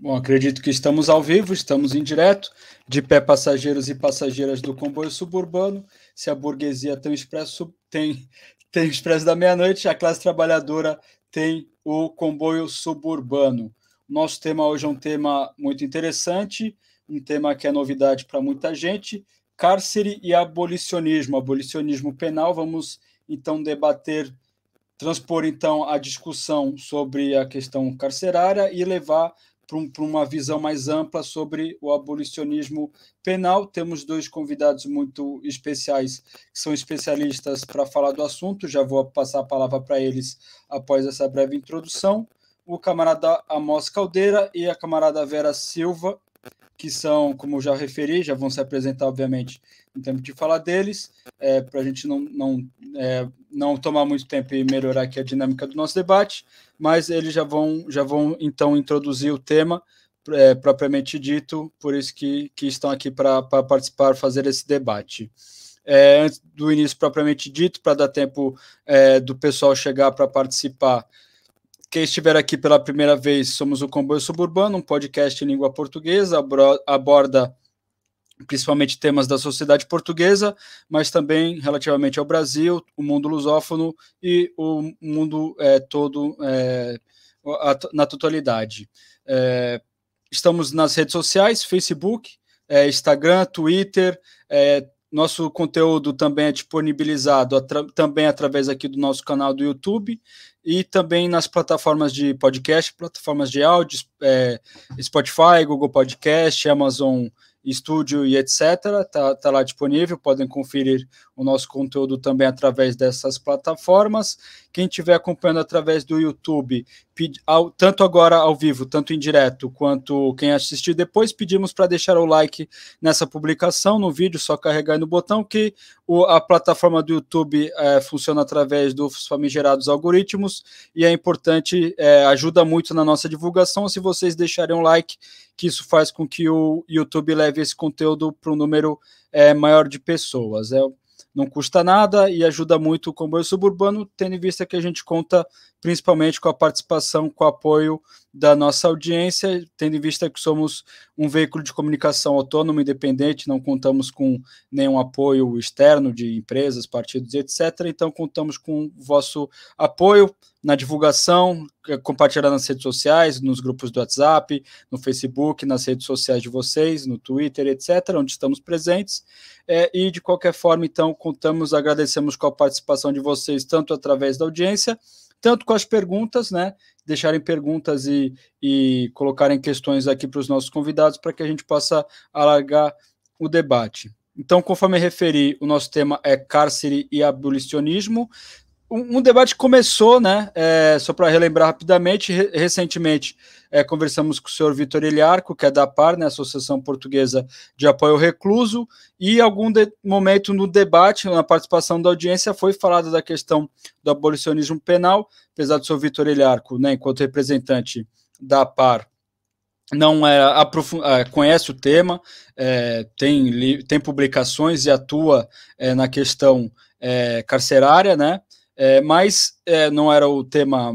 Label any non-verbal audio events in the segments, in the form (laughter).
Bom, acredito que estamos ao vivo, estamos em direto, de pé passageiros e passageiras do comboio suburbano. Se a burguesia tem o expresso, tem, tem o expresso da meia-noite, a classe trabalhadora tem o comboio suburbano. Nosso tema hoje é um tema muito interessante, um tema que é novidade para muita gente: cárcere e abolicionismo, abolicionismo penal. Vamos então debater, transpor então a discussão sobre a questão carcerária e levar para uma visão mais ampla sobre o abolicionismo penal. Temos dois convidados muito especiais, que são especialistas para falar do assunto. Já vou passar a palavra para eles após essa breve introdução. O camarada Amos Caldeira e a camarada Vera Silva, que são, como já referi, já vão se apresentar, obviamente, no tempo de falar deles, é, para a gente não, não, é, não tomar muito tempo e melhorar aqui a dinâmica do nosso debate, mas eles já vão, já vão então introduzir o tema é, propriamente dito, por isso que, que estão aqui para participar, fazer esse debate. É, antes do início propriamente dito, para dar tempo é, do pessoal chegar para participar, quem estiver aqui pela primeira vez, somos o Comboio Suburbano, um podcast em língua portuguesa, aborda principalmente temas da sociedade portuguesa, mas também relativamente ao Brasil, o mundo lusófono e o mundo é, todo é, na totalidade. É, estamos nas redes sociais, Facebook, é, Instagram, Twitter, é, nosso conteúdo também é disponibilizado atra também através aqui do nosso canal do YouTube e também nas plataformas de podcast, plataformas de áudio, é, Spotify, Google Podcast, Amazon Studio e etc. Está tá lá disponível, podem conferir o nosso conteúdo também através dessas plataformas. Quem estiver acompanhando através do YouTube, tanto agora ao vivo, tanto em direto, quanto quem assistir depois, pedimos para deixar o like nessa publicação, no vídeo, só carregar no botão que o, a plataforma do YouTube é, funciona através dos famigerados algoritmos e é importante, é, ajuda muito na nossa divulgação se vocês deixarem um like, que isso faz com que o YouTube leve esse conteúdo para um número é, maior de pessoas. É, não custa nada e ajuda muito o comboio suburbano, tendo em vista que a gente conta principalmente com a participação, com o apoio da nossa audiência, tendo em vista que somos um veículo de comunicação autônomo, independente, não contamos com nenhum apoio externo de empresas, partidos, etc. Então, contamos com o vosso apoio na divulgação, é, compartilhar nas redes sociais, nos grupos do WhatsApp, no Facebook, nas redes sociais de vocês, no Twitter, etc., onde estamos presentes. É, e, de qualquer forma, então, contamos, agradecemos com a participação de vocês, tanto através da audiência, tanto com as perguntas, né? Deixarem perguntas e, e colocarem questões aqui para os nossos convidados para que a gente possa alargar o debate. Então, conforme referi, o nosso tema é cárcere e abolicionismo um, um, debate começou, né? É, só para relembrar rapidamente, re recentemente é, conversamos com o senhor Vitor Eliarco, que é da PAR, né, Associação Portuguesa de Apoio ao Recluso, e algum momento no debate, na participação da audiência, foi falada da questão do abolicionismo penal, apesar do senhor Vitor Eliarco, né, enquanto representante da PAR, não é, é, conhece o tema, é, tem, tem publicações e atua é, na questão é, carcerária, né? É, mas é, não era o tema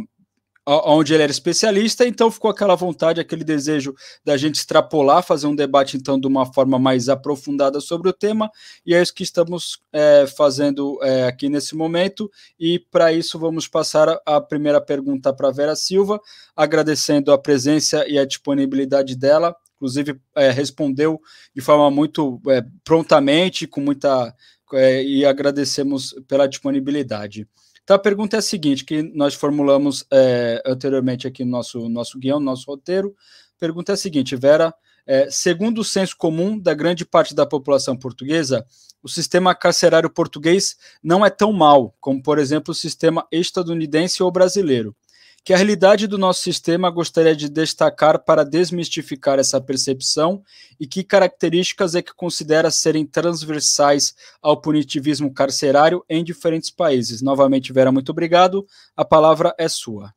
onde ele era especialista, então ficou aquela vontade, aquele desejo da gente extrapolar, fazer um debate então de uma forma mais aprofundada sobre o tema, e é isso que estamos é, fazendo é, aqui nesse momento, e para isso vamos passar a, primeira pergunta para Vera Silva, agradecendo a presença e a disponibilidade dela, inclusive é, respondeu de forma muito é, prontamente, com muita é, e agradecemos pela disponibilidade. Então a pergunta é a seguinte, que nós formulamos é, anteriormente aqui no nosso, nosso guião, no nosso roteiro. A pergunta é a seguinte, Vera, é, segundo o senso comum da grande parte da população portuguesa, o sistema carcerário português não é tão mal como, por exemplo, o sistema estadunidense ou brasileiro que a realidade do nosso sistema gostaria de destacar para desmistificar essa percepção e que características é que considera serem transversais ao punitivismo carcerário em diferentes países. Novamente, Vera, muito obrigado. A palavra é sua.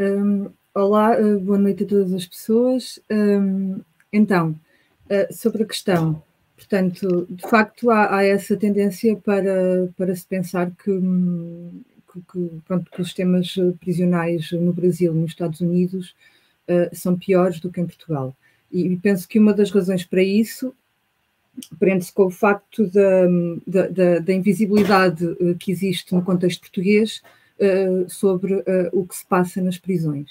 Um, olá, eh, boa noite a todas as pessoas. Um, então, uh, sobre a questão, portanto, de facto há, há, essa tendência para, para se pensar que hum, que, que, pronto, que os sistemas prisionais no Brasil e nos Estados Unidos são piores do que em Portugal. E penso que uma das razões para isso prende-se com o facto da, da, da, invisibilidade que existe no contexto português sobre o que se passa nas prisões.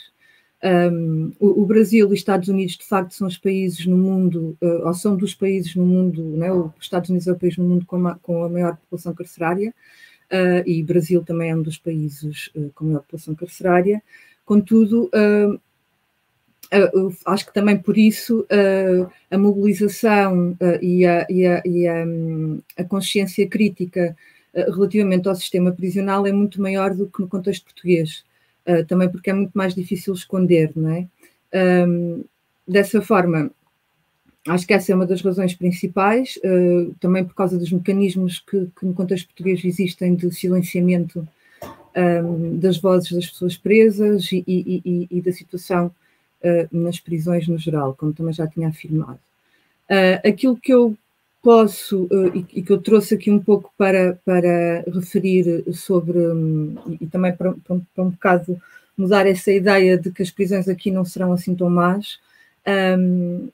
Um, o, o, Brasil e Estados Unidos, de facto, são os países no mundo, uh, ou são dos países no mundo, né? os Estados Unidos é o país no mundo com a, com a maior população carcerária, uh, e Brasil também é um dos países uh, com maior população carcerária. Contudo, uh, acho que também por isso a mobilização e, a, e, a, e a, a, consciência crítica relativamente ao sistema prisional é muito maior do que no contexto português, também porque é muito mais difícil esconder, não é? Um, dessa forma, Acho que essa é uma das razões principais, uh, também por causa dos mecanismos que, que, no contexto português existem de silenciamento um, ehm, das vozes das pessoas presas e, e, e, e da situação uh, nas prisões no geral, como também já tinha afirmado. Uh, aquilo que eu posso e, que eu trouxe aqui um pouco para, para referir sobre, um, e também para, para, para, um bocado mudar essa ideia de que as prisões aqui não serão assim tão más, um, ehm,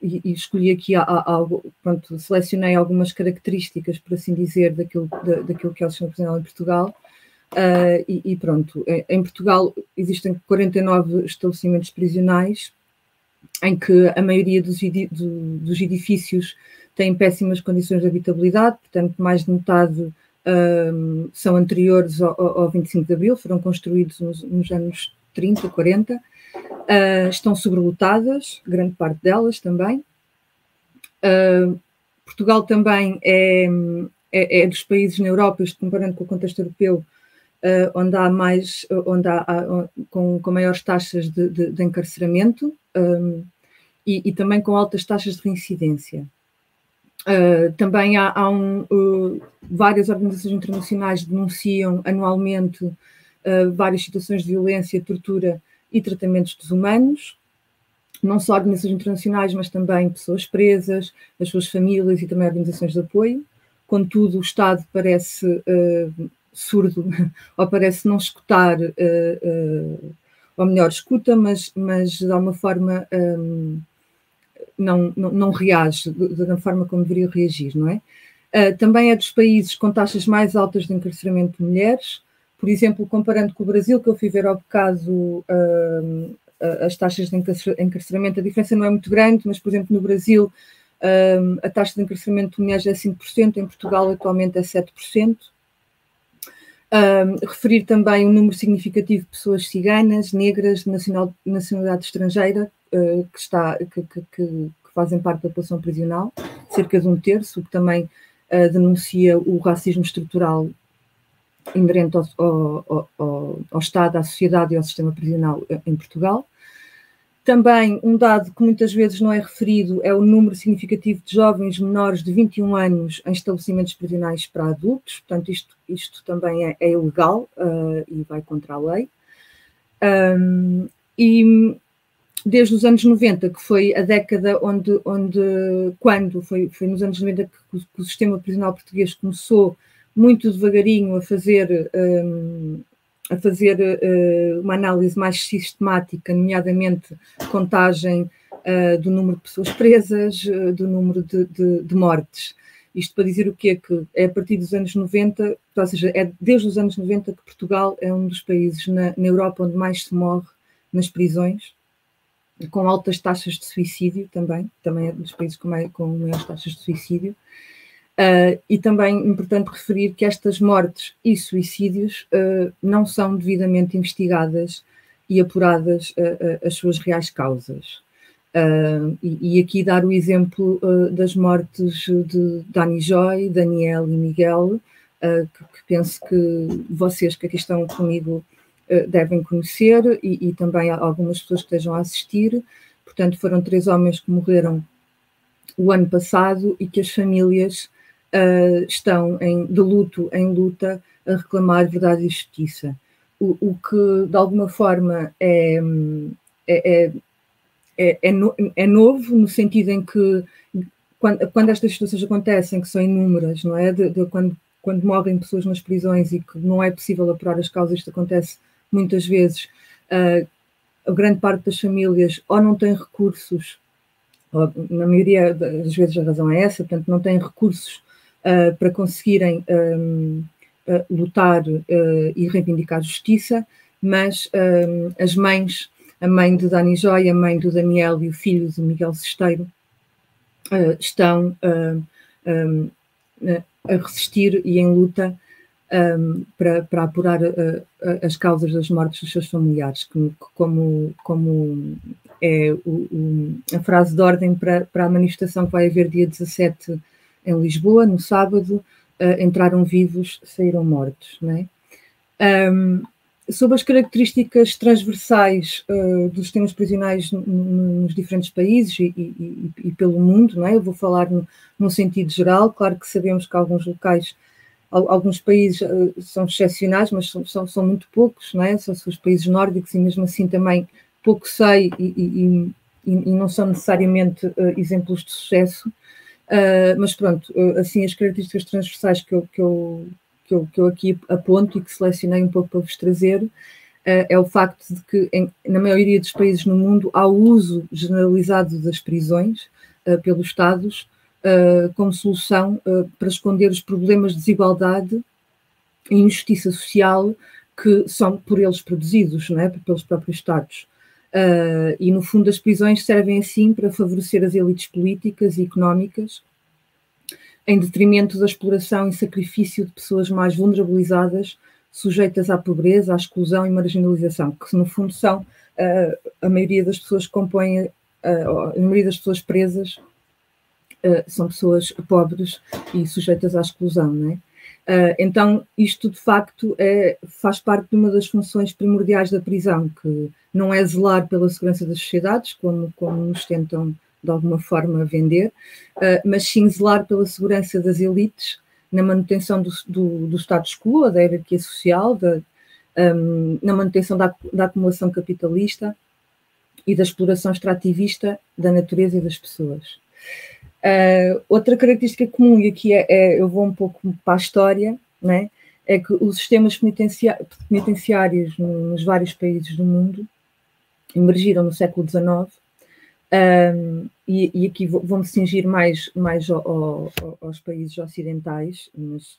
e, e escolhi aqui algo, pronto, selecionei algumas características, por assim dizer, daquilo, da, daquilo que é o sistema prisional em Portugal. Uh, e, e, pronto, em Portugal existem 49 estabelecimentos prisionais, em que a maioria dos, dos edifícios tem péssimas condições de habitabilidade, portanto, mais de metade uh, são anteriores ao, ao 25 de Abril, foram construídos nos, nos anos 30, 40. Uh, estão sobrelotadas, grande parte delas também. Uh, Portugal também é, é, é, dos países na Europa, isto comparando com o contexto europeu, uh, onde há mais, onde há, há com, com, maiores taxas de, de, de encarceramento um, e, e, também com altas taxas de reincidência. Também há, há um, várias organizações internacionais denunciam anualmente várias situações de violência, tortura e tratamentos desumanos, não só organizações internacionais, mas também pessoas presas, as suas famílias e também organizações de apoio. Contudo, o Estado parece uh, surdo, (laughs) ou parece não escutar, uh, uh, ou melhor, escuta, mas, mas de alguma forma um, não, não, não, reage da forma como deveria reagir, não é? também é dos países com taxas mais altas de encarceramento de mulheres, por exemplo, comparando com o Brasil, que eu fui ver ao bocado uh, as taxas de encarceramento, a diferença não é muito grande, mas, por exemplo, no Brasil uh, a taxa de encarceramento de mulheres é 5%, em Portugal atualmente é 7%. Uh, referir também um número significativo de pessoas ciganas, negras, de nacional, nacionalidade estrangeira, uh, que, está, que, que, que, fazem parte da população prisional, cerca de um terço, o que também uh, denuncia o racismo estrutural inerente ao, ao, ao, ao, Estado, à sociedade e ao sistema prisional em Portugal. Também um dado que muitas vezes não é referido é o número significativo de jovens menores de 21 anos em estabelecimentos prisionais para adultos, portanto, isto, isto também é, é ilegal uh, e vai contra a lei. Um, e desde os anos 90, que foi a década onde, onde quando, foi, foi nos anos 90 que, que o sistema prisional português começou muito devagarinho a fazer, um, a fazer uh, uma análise mais sistemática, nomeadamente contagem uh, do número de pessoas presas, uh, do número de, de, de, mortes. Isto para dizer o quê? Que é a partir dos anos 90, ou seja, é desde os anos 90 que Portugal é um dos países na, na Europa onde mais se morre nas prisões, com altas taxas de suicídio também, também é dos países com, mais, com maiores taxas de suicídio. Uh, e também importante referir que estas mortes e suicídios uh, não são devidamente investigadas e apuradas uh, as suas reais causas. E, e, aqui dar o exemplo das mortes de Dani Joy, Daniel e Miguel, que, que, penso que vocês que aqui estão comigo devem conhecer e, e também algumas pessoas que estejam a assistir. Portanto, foram três homens que morreram o ano passado e que as famílias uh, estão em, de luto em luta a reclamar verdade e justiça. O, o que, de alguma forma, é, é, é, é, é, no, é novo, no sentido em que, quando, quando, estas situações acontecem, que são inúmeras, não é? De, de, quando, quando morrem pessoas nas prisões e que não é possível apurar as causas, isto acontece muitas vezes. Uh, a grande parte das famílias ou não tem recursos, ou, na maioria das vezes a razão é essa, portanto, não têm recursos uh, para conseguirem um, uh, lutar uh, e reivindicar justiça, mas as mães, a mãe de Dani Joy, a mãe do Daniel e o filho de Miguel Sesteiro, estão um, a resistir e em luta um, para, para, apurar uh, as causas das mortes dos seus familiares, que, como, como é o, o, a frase de ordem para, para a manifestação que vai haver dia 17 em Lisboa, no sábado, uh, entraram vivos, saíram mortos. Não é? Um, sobre as características transversais uh, dos sistemas prisionais nos diferentes países e, e, e, pelo mundo, não é? eu vou falar no, no, sentido geral, claro que sabemos que alguns locais, alguns países uh, são excepcionais, mas são, são, são, muito poucos, não é? são os países nórdicos e mesmo assim também pouco sei e, não são necessariamente uh, exemplos de sucesso, mas pronto, assim as características transversais que eu, que eu que eu, que eu aqui aponto e que selecionei um pouco para vos trazer, uh, é o facto de que, em, na maioria dos países no mundo, há o uso generalizado das prisões uh, pelos Estados uh, como solução para esconder os problemas de desigualdade e injustiça social que são por eles produzidos, não é? pelos próprios Estados. Uh, e, no fundo, as prisões servem assim para favorecer as elites políticas e económicas em detrimento da exploração e sacrifício de pessoas mais vulnerabilizadas, sujeitas à pobreza, à exclusão e marginalização, que no fundo são uh, a maioria das pessoas que compõem, uh, a maioria das pessoas presas uh, são pessoas pobres e sujeitas à exclusão, não é? então, isto de facto é, faz parte de uma das funções primordiais da prisão, que não é zelar pela segurança das sociedades, como, como nos tentam de alguma forma vender, uh, mas sim zelar pela segurança das elites, na manutenção do, do, do status quo, da hierarquia social, da, um, na manutenção da, da, acumulação capitalista e da exploração extrativista da natureza e das pessoas. Uh, outra característica comum, e aqui é, é, eu vou um pouco para a história, né, é que os sistemas penitenciários nos vários países do mundo emergiram no século XIX um, e, e, aqui vou-me cingir mais, mais ao, ao, aos países ocidentais, mas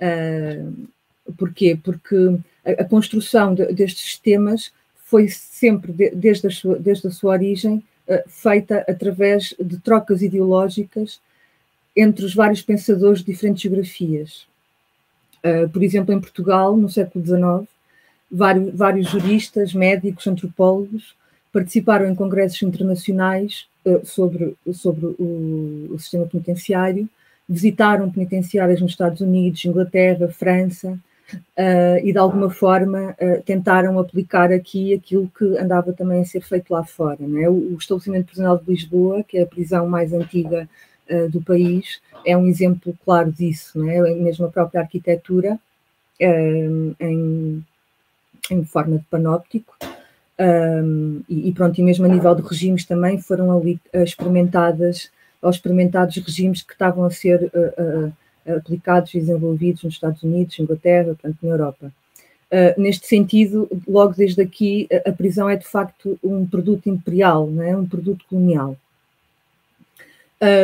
uh, porquê? Porque a, a construção de, destes sistemas foi sempre, de, desde, a sua, desde a sua origem, uh, feita através de trocas ideológicas entre os vários pensadores de diferentes geografias. Uh, por exemplo, em Portugal, no século XIX, vários, vários juristas, médicos, antropólogos participaram em congressos internacionais uh, sobre, sobre o, o, sistema penitenciário, visitaram penitenciárias nos Estados Unidos, Inglaterra, França, uh, e de alguma forma uh, tentaram aplicar aqui aquilo que andava também a ser feito lá fora. É? O, o, estabelecimento prisional de Lisboa, que é a prisão mais antiga do país, é um exemplo claro disso, não é? mesmo a própria arquitetura, em, em forma de panóptico, um, e, e, pronto, e mesmo a nível de regimes também foram ali uh, experimentadas, ou experimentados regimes que estavam a ser uh, uh, aplicados e desenvolvidos nos Estados Unidos, Inglaterra, portanto, na Europa. neste sentido, logo desde aqui, a, a, prisão é de facto um produto imperial, não é? um produto colonial.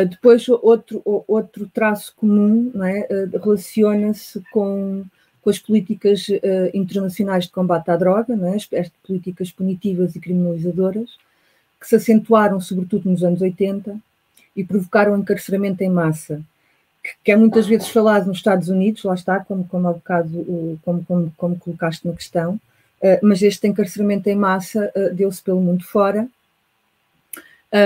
depois, outro, outro traço comum é? relaciona-se com com as políticas uh, internacionais de combate à droga, né, as, as, políticas punitivas e criminalizadoras, que se acentuaram sobretudo nos anos 80 e provocaram encarceramento em massa, que, que é muitas vezes falado nos Estados Unidos, lá está, como, como bocado, como, como, como, colocaste na questão, uh, mas este encarceramento em massa uh, deu-se pelo mundo fora,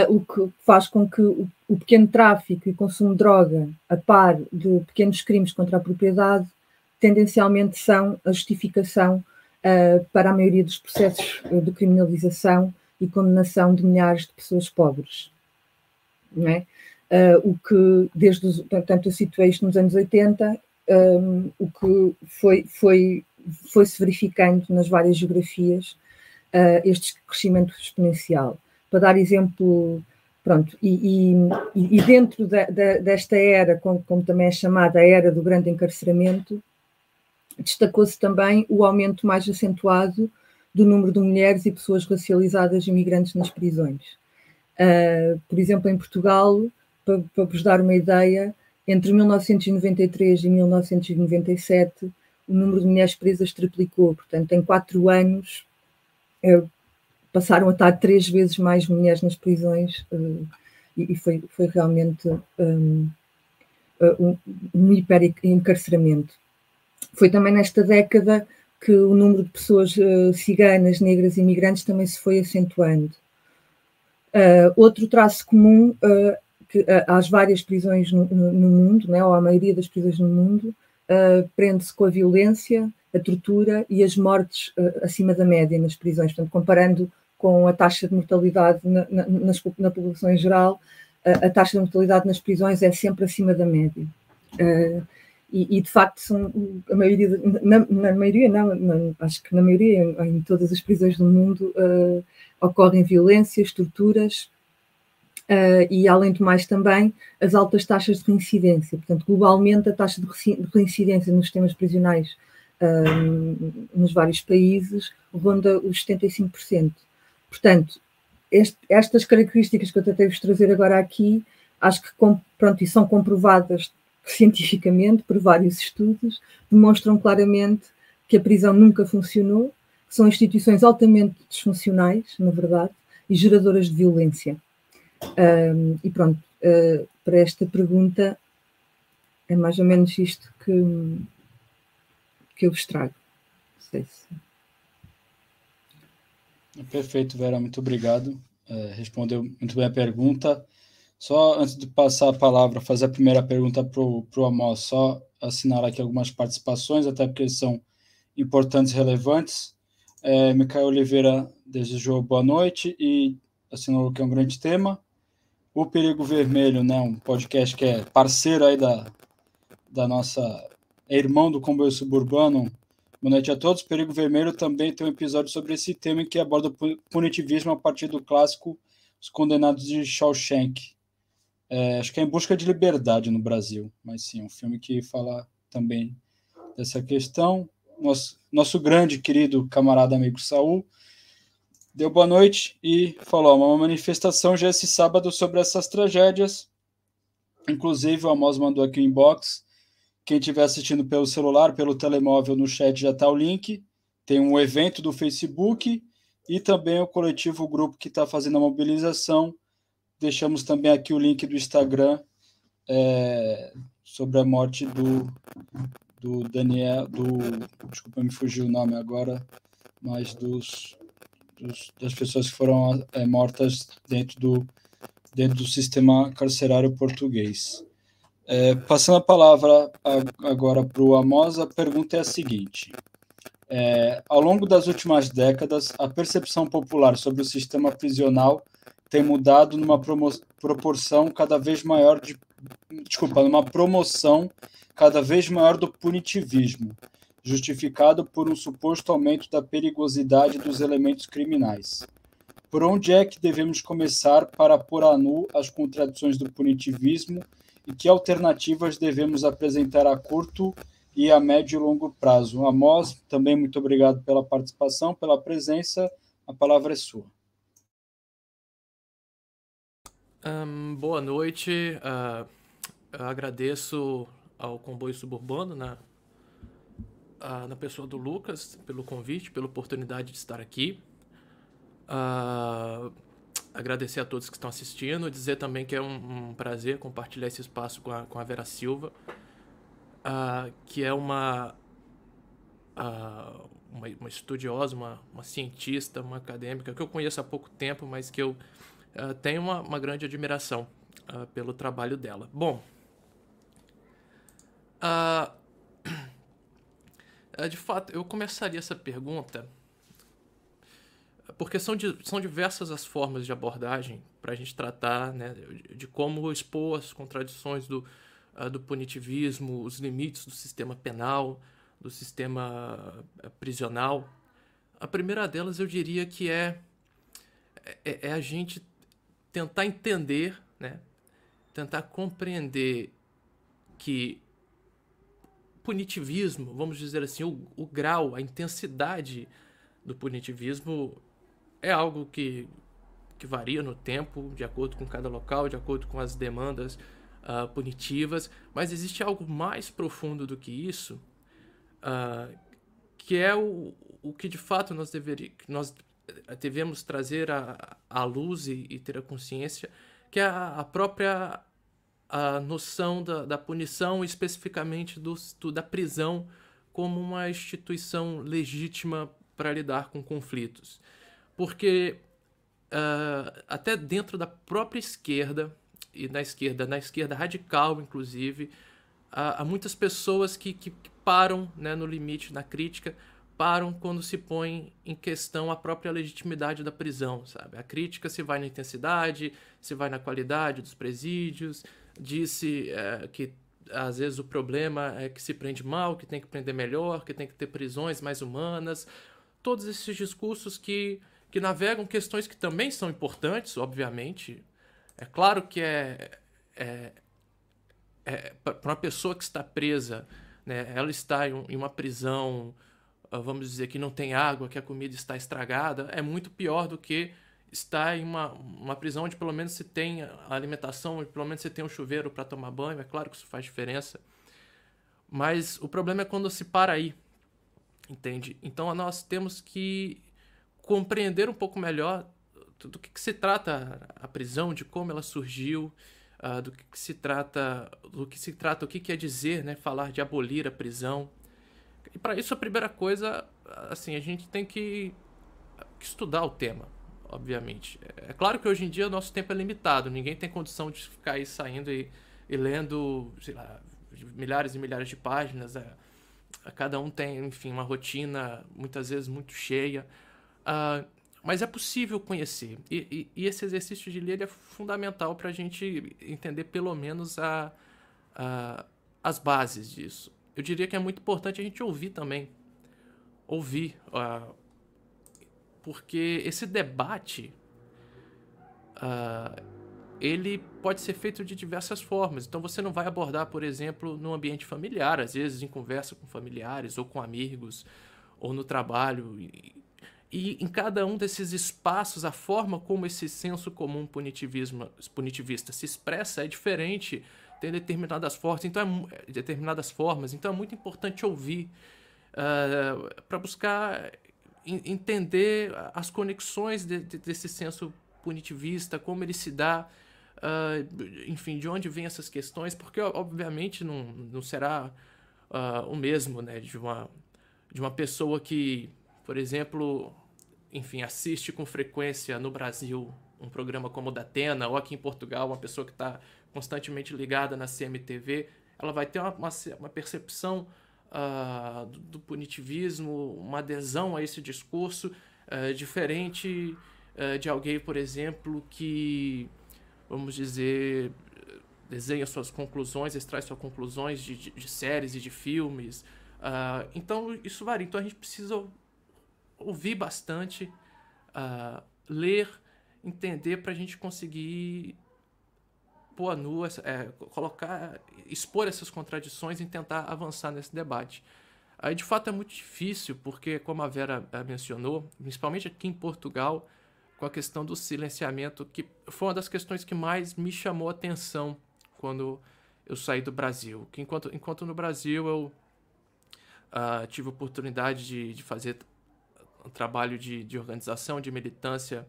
o que faz com que o, o pequeno tráfico e consumo de droga, a par de pequenos crimes contra a propriedade, tendencialmente são a justificação uh, para a maioria dos processos de criminalização e condenação de milhares de pessoas pobres. Não é? Uh, o que, desde os, portanto, eu situei isto nos anos 80, um, o que foi, foi, foi se verificando nas várias geografias uh, este crescimento exponencial. Para dar exemplo, pronto, e, e, e dentro desta era, como, como, também é chamada a era do grande encarceramento, destacou-se também o aumento mais acentuado do número de mulheres e pessoas racializadas imigrantes nas prisões. Uh, por exemplo, em Portugal, para, para vos dar uma ideia, entre 1993 e 1997, o número de mulheres presas triplicou. Portanto, em quatro anos, uh, passaram a estar três vezes mais mulheres nas prisões uh, e, e foi, foi realmente um, um, um hiper-encarceramento. Foi também nesta década que o número de pessoas uh, ciganas, negras e imigrantes também se foi acentuando. Uh, outro traço comum uh, que, às várias prisões no, no, no, mundo, né, ou à maioria das prisões no mundo, prende-se com a violência, a tortura e as mortes acima da média nas prisões. Portanto, comparando com a taxa de mortalidade na, na, na população em geral, a, a, taxa de mortalidade nas prisões é sempre acima da média. Uh, e, e, de facto são a maioria, na, na maioria não, na, acho que na maioria, em, todas as prisões do mundo, uh, ocorrem violências, torturas uh, e além do mais também as altas taxas de reincidência. Portanto, globalmente a taxa de reincidência nos sistemas prisionais uh, nos vários países ronda os 75%. Portanto, este, estas características que eu tentei vos trazer agora aqui, acho que pronto, e são comprovadas cientificamente por vários estudos, demonstram claramente que a prisão nunca funcionou, que são instituições altamente disfuncionais, na verdade, e geradoras de violência. Um, e pronto, uh, para esta pergunta é mais ou menos isto que, que eu vos trago. Não sei se... Perfeito, Vera, muito obrigado. É, respondeu muito bem a pergunta. Só antes de passar a palavra, fazer a primeira pergunta para o Amos, só assinalar aqui algumas participações, até porque são importantes e relevantes. É, Micael Oliveira desejou boa noite e assinou que é um grande tema. O Perigo Vermelho, né, um podcast que é parceiro aí da, da nossa. É irmão do Comboio Suburbano. Boa noite a todos. Perigo Vermelho também tem um episódio sobre esse tema que aborda o punitivismo a partir do clássico Os Condenados de Shawshank. É, acho que é Em Busca de Liberdade no Brasil, mas sim, é um filme que fala também dessa questão. Nosso, nosso grande, querido camarada amigo Saul deu boa noite e falou uma manifestação já esse sábado sobre essas tragédias. Inclusive, o Amos mandou aqui o inbox. Quem estiver assistindo pelo celular, pelo telemóvel, no chat já está o link. Tem um evento do Facebook e também o coletivo, o grupo que está fazendo a mobilização Deixamos também aqui o link do Instagram é, sobre a morte do, do Daniel, do. Desculpa, me fugiu o nome agora, mas dos, dos das pessoas que foram é, mortas dentro do, dentro do sistema carcerário português. É, passando a palavra agora para o Amos, a pergunta é a seguinte: é, ao longo das últimas décadas, a percepção popular sobre o sistema prisional tem mudado numa proporção cada vez maior de desculpa, numa promoção cada vez maior do punitivismo, justificado por um suposto aumento da perigosidade dos elementos criminais. Por onde é que devemos começar para pôr a nu as contradições do punitivismo e que alternativas devemos apresentar a curto e a médio e longo prazo? Amos, também muito obrigado pela participação, pela presença. A palavra é sua. Um, boa noite. Uh, agradeço ao Comboio Suburbano, na, uh, na pessoa do Lucas, pelo convite, pela oportunidade de estar aqui. Uh, agradecer a todos que estão assistindo, dizer também que é um, um prazer compartilhar esse espaço com a, com a Vera Silva, que é uma, uma, uma, estudiosa, uma, uma cientista, uma acadêmica que eu conheço há pouco tempo, mas que eu uh, tenho uma, uma, grande admiração uh, pelo trabalho dela. Bom, uh, de fato, eu começaria essa pergunta porque são, são diversas as formas de abordagem para a gente tratar né, de como expor as contradições do, do punitivismo, os limites do sistema penal, do sistema prisional. A primeira delas eu diria que é, é, é a gente tentar entender, né? tentar compreender que punitivismo, vamos dizer assim, o, o grau, a intensidade do punitivismo é algo que, que varia no tempo, de acordo com cada local, de acordo com as demandas uh, punitivas, mas existe algo mais profundo do que isso, uh, que é o, o que de fato nós, deveria, nós devemos trazer à, luz e, e, ter a consciência, que a, a própria a noção da, da punição, especificamente do, do, da prisão, como uma instituição legítima para lidar com conflitos. Porque uh, até dentro da própria esquerda, e na esquerda, na esquerda radical, inclusive, há, há muitas pessoas que, que, que param né, no limite, na crítica, param quando se põe em questão a própria legitimidade da prisão, sabe? A crítica se vai na intensidade, se vai na qualidade dos presídios, disse é, que às vezes o problema é que se prende mal, que tem que prender melhor, que tem que ter prisões mais humanas, todos esses discursos que, que navegam questões que também são importantes, obviamente. É claro que é, é, é para uma pessoa que está presa, né, ela está em, uma prisão vamos dizer, que não tem água, que a comida está estragada, é muito pior do que estar em uma, uma prisão onde pelo menos se tem alimentação, onde pelo menos você tem um chuveiro para tomar banho. É claro que isso faz diferença. Mas o problema é quando se para aí, entende? Então nós temos que compreender um pouco melhor do que, que se trata a prisão, de como ela surgiu, uh, do que, que, se trata, do que se trata, o que quer dizer, né, falar de abolir a prisão. E para isso a primeira coisa, assim, a gente tem que, que estudar o tema, obviamente. É claro que hoje em dia o nosso tempo é limitado, ninguém tem condição de ficar aí saindo e, e lendo, sei lá, milhares e milhares de páginas. É, cada um tem, enfim, uma rotina muitas vezes muito cheia. Uh, mas é possível conhecer. E, e, e, esse exercício de ler é fundamental para a gente entender pelo menos a, a, as bases disso eu diria que é muito importante a gente ouvir também. Ouvir. Uh, porque esse debate. Uh, ele pode ser feito de diversas formas. Então você não vai abordar, por exemplo, no ambiente familiar, às vezes em conversa com familiares ou com amigos ou no trabalho. E, e em cada um desses espaços, a forma como esse senso comum punitivismo, punitivista se expressa é diferente tem determinadas formas, então é, determinadas formas, então é muito importante ouvir uh, eh, para buscar entender as conexões de, de, desse senso punitivista, como ele se dá, uh, enfim, de onde vêm essas questões, porque obviamente não, não será uh, o mesmo, né, de uma de uma pessoa que, por exemplo, enfim, assiste com frequência no Brasil um programa como o da Atena, ou aqui em Portugal, uma pessoa que está constantemente ligada na CMTV, ela vai ter uma, uma, uma percepção uh, do, do, punitivismo, uma adesão a esse discurso uh, diferente uh, de alguém, por exemplo, que, vamos dizer, desenha suas conclusões, extrai suas conclusões de, de, de séries e de filmes. então, isso varia. Então, a gente precisa ouvir bastante, ler, entender para a gente conseguir pôr a nu, é, colocar, expor essas contradições e tentar avançar nesse debate. Aí, de fato, é muito difícil, porque, como a Vera eh, mencionou, principalmente aqui em Portugal, com a questão do silenciamento, que foi uma das questões que mais me chamou a atenção quando eu saí do Brasil. Que enquanto, enquanto no Brasil eu uh, tive oportunidade de, de fazer um trabalho de, de organização, de militância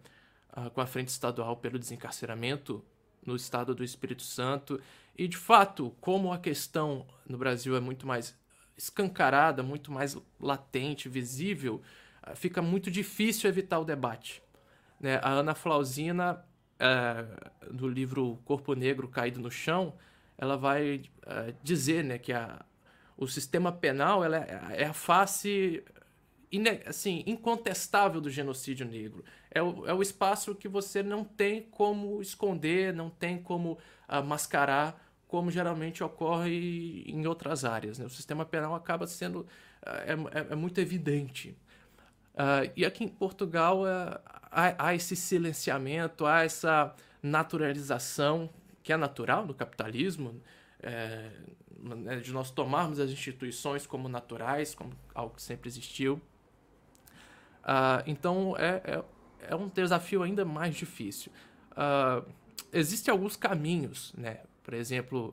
uh, com a Frente Estadual pelo Desencarceramento, no estado do Espírito Santo. E de fato, como a questão no Brasil é muito mais escancarada, muito mais latente, visível, ah, fica muito difícil evitar o debate. Né? A Ana Flausina, é, do livro Corpo Negro Caído no Chão, ela vai é, dizer né, que a, o sistema penal é, é a face assim, incontestável do genocídio negro. É o, é o espaço que você não tem como esconder, não tem como uh, mascarar, como geralmente ocorre em outras áreas. Né? O sistema penal acaba sendo uh, é, é, muito evidente. Uh, e aqui em Portugal há, há esse silenciamento, há essa naturalização que é natural no capitalismo, é, de nós tomarmos as instituições como naturais, como algo que sempre existiu. Uh, então é, é, é, um desafio ainda mais difícil. Uh, existem alguns caminhos, né? Por exemplo,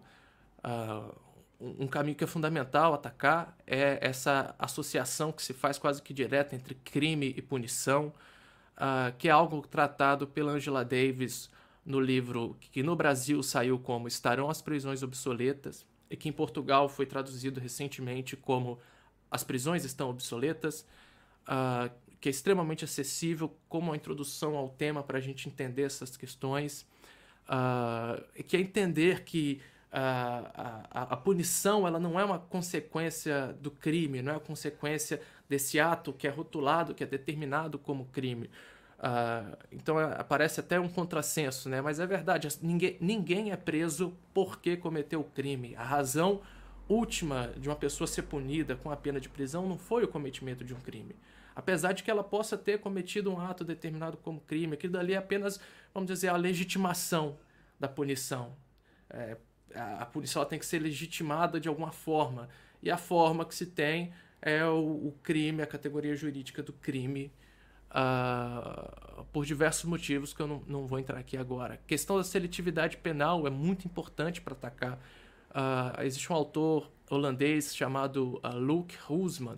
uh, um caminho que é fundamental atacar é essa associação que se faz quase que direta entre crime e punição, que é algo tratado pela Angela Davis no livro que no Brasil saiu como Estarão as Prisões Obsoletas e que em Portugal foi traduzido recentemente como As Prisões Estão Obsoletas, uh, que é extremamente acessível como uma introdução ao tema para a gente entender essas questões, uh, que é entender que a, a, a, punição ela não é uma consequência do crime, não é uma consequência desse ato que é rotulado, que é determinado como crime. Uh, então é, aparece até um contrassenso, né? Mas é verdade, ninguém, ninguém é preso porque cometeu o crime. A razão última de uma pessoa ser punida com a pena de prisão não foi o cometimento de um crime. Apesar de que ela possa ter cometido um ato determinado como crime, aquilo dali é apenas, vamos dizer, a legitimação da punição. É, a punição tem que ser legitimada de alguma forma. E a forma que se tem é o, o crime, a categoria jurídica do crime, uh, por diversos motivos que eu não, não vou entrar aqui agora. A questão da seletividade penal é muito importante para atacar. Uh, existe um autor holandês chamado uh, Luke Hoosman,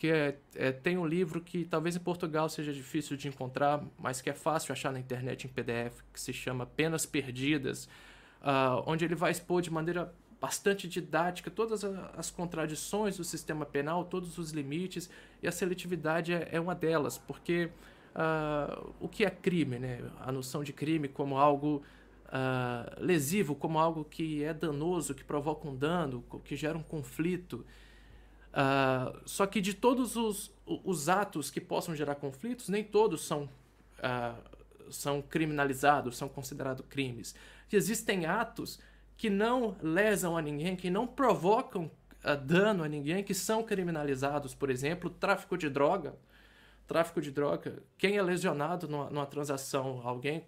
que é, é, tem um livro que talvez em Portugal seja difícil de encontrar, mas que é fácil achar na internet em PDF, que se chama Penas Perdidas, uh, onde ele vai expor de maneira bastante didática todas as contradições do sistema penal, todos os limites, e a seletividade é, é uma delas, porque uh, o que é crime? Né? A noção de crime como algo uh, lesivo, como algo que é danoso, que provoca um dano, que gera um conflito. Uh, só que de todos os, os atos que possam gerar conflitos, nem todos são, são criminalizados, são considerados crimes. E existem atos que não lesam a ninguém, que não provocam uh, dano a ninguém, que são criminalizados, por exemplo, tráfico de droga. Tráfico de droga. Quem é lesionado numa, numa transação? Alguém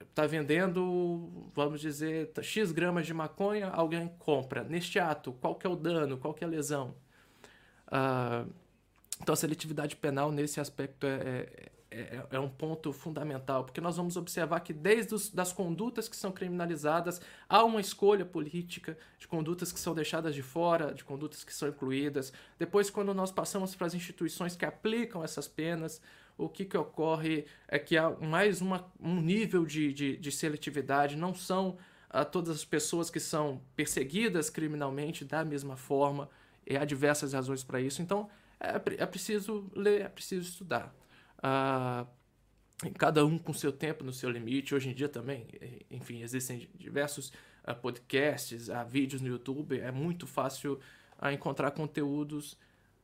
está vendendo, vamos dizer, X gramas de maconha, alguém compra. Neste ato, qual que é o dano, qual que é a lesão? Uh, então, a seletividade penal, nesse aspecto, é, é é, é, é, um ponto fundamental, porque nós vamos observar que desde os, das condutas que são criminalizadas, há uma escolha política de condutas que são deixadas de fora, de condutas que são incluídas. Depois, quando nós passamos para as instituições que aplicam essas penas, o que, que ocorre é que há mais uma, um nível de, de, de seletividade, não são ah, todas as pessoas que são perseguidas criminalmente da mesma forma, e há diversas razões para isso. Então, é, é preciso ler, é preciso estudar. Uh, cada um com seu tempo, no seu limite. Hoje em dia também, enfim, existem diversos uh, podcasts, uh, vídeos no YouTube. É muito fácil uh, encontrar conteúdos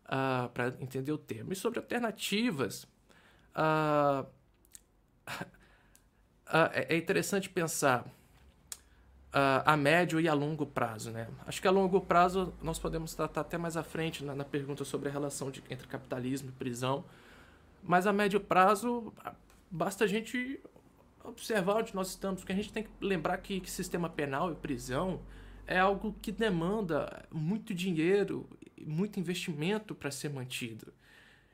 uh, para entender o tema. E sobre alternativas, (laughs) é interessante pensar a médio e a longo prazo. Né? Acho que a longo prazo nós podemos tratar até mais à frente na, na pergunta sobre a relação de, entre capitalismo e prisão. Mas a médio prazo, basta a gente observar onde nós estamos, porque a gente tem que lembrar que, que sistema penal e prisão é algo que demanda muito dinheiro, muito investimento para ser mantido.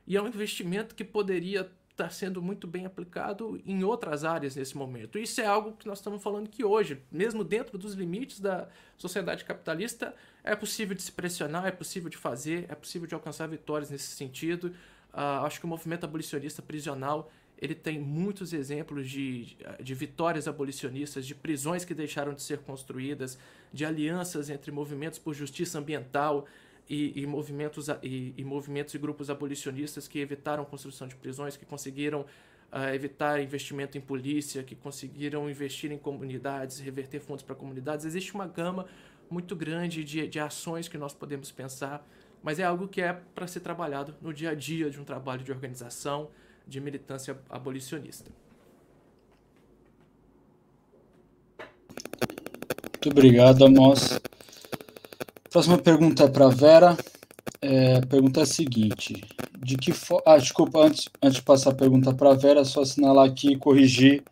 E é um investimento que poderia estar tá sendo muito bem aplicado em outras áreas nesse momento. Isso é algo que nós estamos falando que hoje, mesmo dentro dos limites da sociedade capitalista, é possível de se pressionar, é possível de fazer, é possível de alcançar vitórias nesse sentido. Uh, acho que o movimento abolicionista prisional ele tem muitos exemplos de, de vitórias abolicionistas, de prisões que deixaram de ser construídas, de alianças entre movimentos por justiça ambiental e, e movimentos, e, e, movimentos e grupos abolicionistas que evitaram construção de prisões, que conseguiram uh, evitar investimento em polícia, que conseguiram investir em comunidades, reverter fundos para comunidades. Existe uma gama muito grande de, de ações que nós podemos pensar mas é algo que é para ser trabalhado no dia a dia de um trabalho de organização, de militância abolicionista. Muito obrigado, Amos. Próxima pergunta para Vera. É, pergunta é a seguinte: de que. Ah, desculpa, antes, antes de passar a pergunta para a Vera, só assinalar aqui e corrigir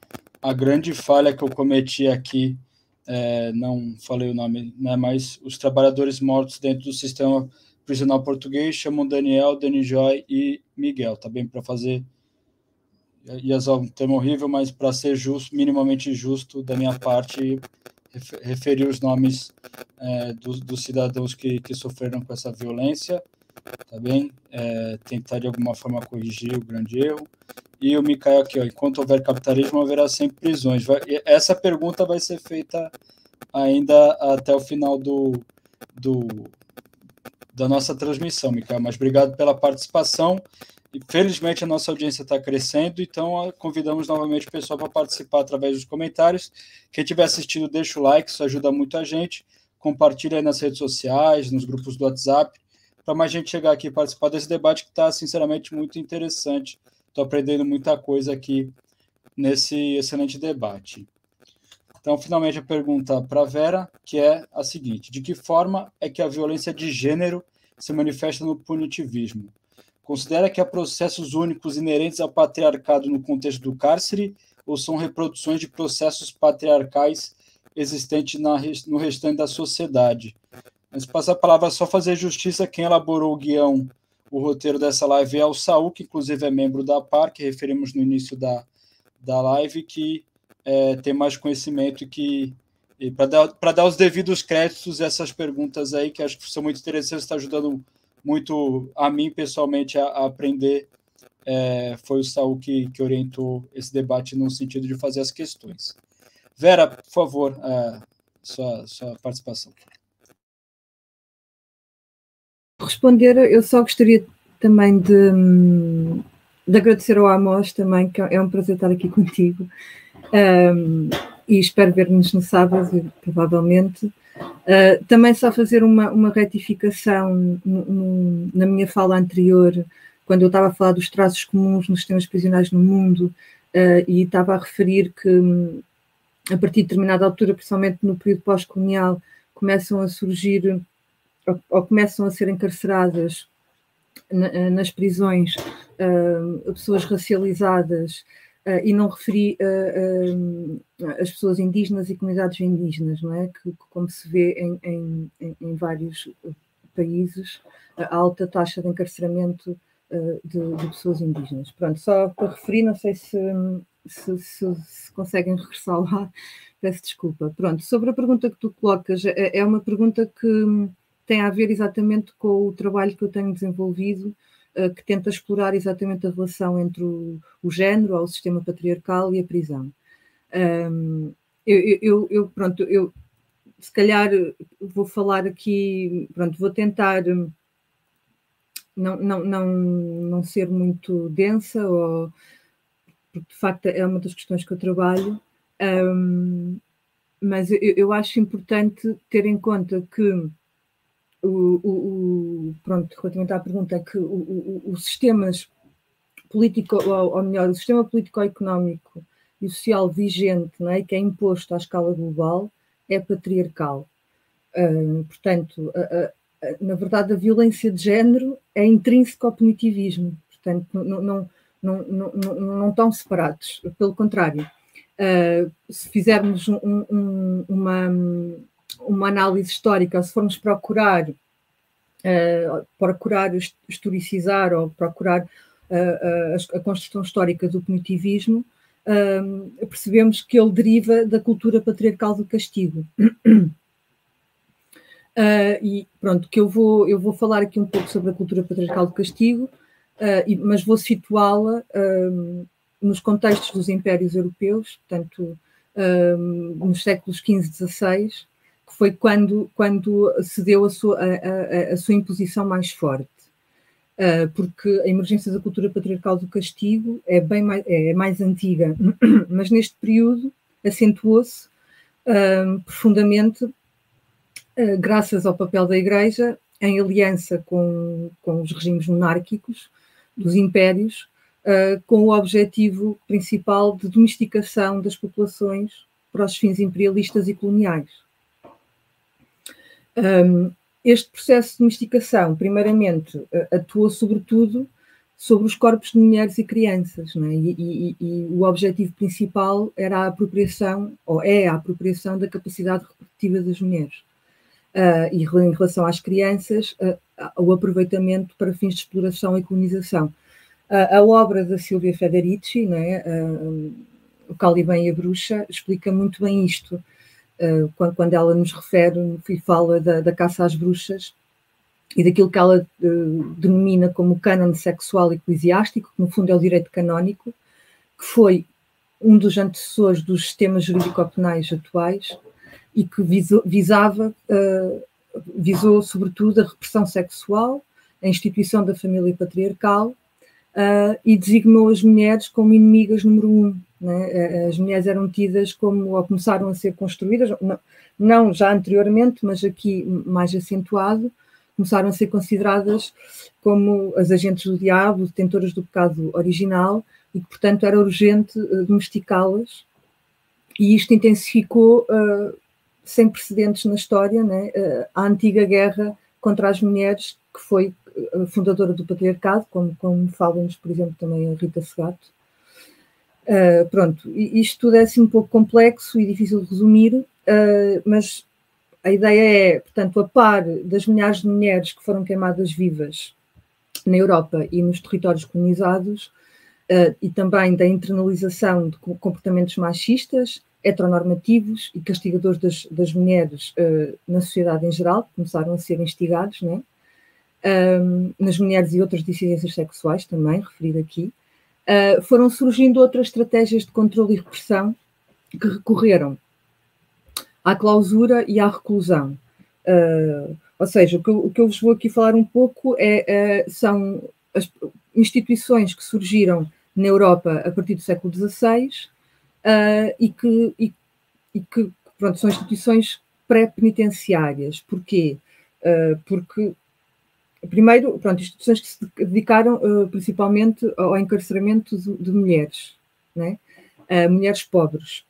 a grande falha que eu cometi aqui. É, não falei o nome, né, mas os trabalhadores mortos dentro do sistema prisional português, chamam Daniel, Dani Joy e Miguel, tá bem? Para fazer. Ia usar um termo horrível, mas para ser justo, minimamente justo da minha parte, referir os nomes é, dos, dos, cidadãos que, que sofreram com essa violência, tá bem? É, tentar de alguma forma corrigir o grande erro. E o Mikael aqui, ó, enquanto houver capitalismo, haverá sempre prisões. Vai, essa pergunta vai ser feita ainda até o final do, do, da nossa transmissão, Mikael. Mas obrigado pela participação. E felizmente a nossa audiência está crescendo, então convidamos novamente o pessoal para participar através dos comentários. Quem estiver assistindo, deixa o like, isso ajuda muito a gente. Compartilha nas redes sociais, nos grupos do WhatsApp, para mais gente chegar aqui e participar desse debate que está, sinceramente, muito interessante. Estou aprendendo muita coisa aqui nesse excelente debate. Então, finalmente, a pergunta para Vera, que é a seguinte: de que forma é que a violência de gênero se manifesta no punitivismo? Considera que há processos únicos inerentes ao patriarcado no contexto do cárcere ou são reproduções de processos patriarcais existentes na, no restante da sociedade? Mas passar a palavra só fazer justiça quem elaborou o guião, o roteiro dessa live é o Saul, que inclusive é membro da PAR, que referimos no início da, da live, que é, tem mais conhecimento que para dar, dar os devidos créditos essas perguntas aí, que acho que são muito interessantes, está ajudando muito a mim pessoalmente a, a aprender. É, foi o Saul que, que orientou esse debate no sentido de fazer as questões. Vera, por favor, é, sua, sua participação. Responder, eu só gostaria também de, de agradecer ao Amos também, que é um prazer estar aqui contigo. Um, e espero ver-nos no sábado, provavelmente. Uh, também só fazer uma, uma retificação na minha fala anterior, quando eu estava a falar dos traços comuns nos sistemas prisionais no mundo, uh, e estava a referir que um, a partir de determinada altura, principalmente no período pós-colonial, começam a surgir ou, ou, começam a ser encarceradas na, nas prisões uh, pessoas racializadas Uh, e não referi uh, uh, as pessoas indígenas e comunidades indígenas, não é? Que, como se vê em, em, em vários países, a alta taxa de encarceramento de, de, pessoas indígenas. Pronto, só para referir, não sei se, se, se, se, conseguem regressar lá, (laughs) peço desculpa. Pronto, sobre a pergunta que tu colocas, é, é uma pergunta que tem a ver exatamente com o trabalho que eu tenho desenvolvido que tenta explorar exatamente a relação entre o, o género, o sistema patriarcal e a prisão. Um, eu, eu, eu, pronto, eu se calhar vou falar aqui, pronto, vou tentar não, não, não, não ser muito densa, ou, porque de facto é uma das questões que eu trabalho, um, mas eu, eu acho importante ter em conta que o, o, pronto, relativamente à pergunta, é que os sistemas político, ou, melhor, o sistema político-económico e social vigente, não é, que é imposto à escala global, é patriarcal. Uh, portanto, na verdade, a violência de género é intrínseca ao punitivismo, portanto, não, não, não, não, não, estão separados, pelo contrário. Uh, se fizermos um, um, uma, uma análise histórica, se formos procurar, uh, procurar historicizar ou procurar uh, a, construção histórica do punitivismo, uh, percebemos que ele deriva da cultura patriarcal do castigo. (coughs) e pronto, que eu vou, eu vou falar aqui um pouco sobre a cultura patriarcal do castigo, mas vou situá-la nos contextos dos impérios europeus, portanto, nos séculos XV e XVI, que foi quando, quando se deu a sua, a, a, a sua imposição mais forte. Uh, porque a emergência da cultura patriarcal do castigo é bem mais, é mais antiga, (clears throat) mas neste período acentuou-se uh, profundamente uh, graças ao papel da Igreja em aliança com, com os regimes monárquicos dos impérios, com o objetivo principal de domesticação das populações para os fins imperialistas e coloniais. Um, este processo de domesticação, primeiramente, atua sobretudo sobre os corpos de mulheres e crianças, é? e, e, e, o objetivo principal era a apropriação, ou é a apropriação da capacidade reprodutiva das mulheres. uh, e em relação às crianças, uh, o aproveitamento para fins de exploração e colonização. a obra da Silvia Federici, né, o Caliban e a Bruxa, explica muito bem isto, quando, quando, ela nos refere e fala da, da caça às bruxas, e daquilo que ela uh, denomina como cânon sexual eclesiástico, que no fundo é o direito canónico, que foi um dos antecessores dos sistemas jurídico-penais atuais e que visava, uh, visou sobretudo a repressão sexual, a instituição da família patriarcal e designou as mulheres como inimigas número um. Né? As mulheres eram tidas como, ou começaram a ser construídas, não, não já anteriormente, mas aqui mais acentuado, começaram a ser consideradas como as agentes do diabo, detentoras do pecado original, e que, portanto, era urgente uh, domesticá-las. E isto intensificou, uh, sem precedentes na história, né, uh, a antiga guerra contra as mulheres, que foi fundadora do patriarcado, como, como fala-nos, por exemplo, também a Rita Segato. Uh, pronto, isto tudo é assim um pouco complexo e difícil de resumir, uh, mas a ideia é, portanto, a par das milhares de mulheres que foram queimadas vivas na Europa e nos territórios colonizados, uh, e também da internalização de comportamentos machistas, heteronormativos e castigadores das, das mulheres uh, na sociedade em geral, que começaram a ser instigados, né? Nas mulheres e outras dissidências sexuais também, referido aqui, uh, foram surgindo outras estratégias de controle e repressão que recorreram à clausura e à reclusão. Uh, ou seja, o que, eu, o que, eu, vos vou aqui falar um pouco é, é, são as instituições que surgiram na Europa a partir do século XVI uh, e que, e, e que pronto, são instituições pré-penitenciárias. Porquê? Uh, porque, primeiro, pronto, instituições que se dedicaram uh, principalmente ao encarceramento de, de mulheres, né? mulheres pobres.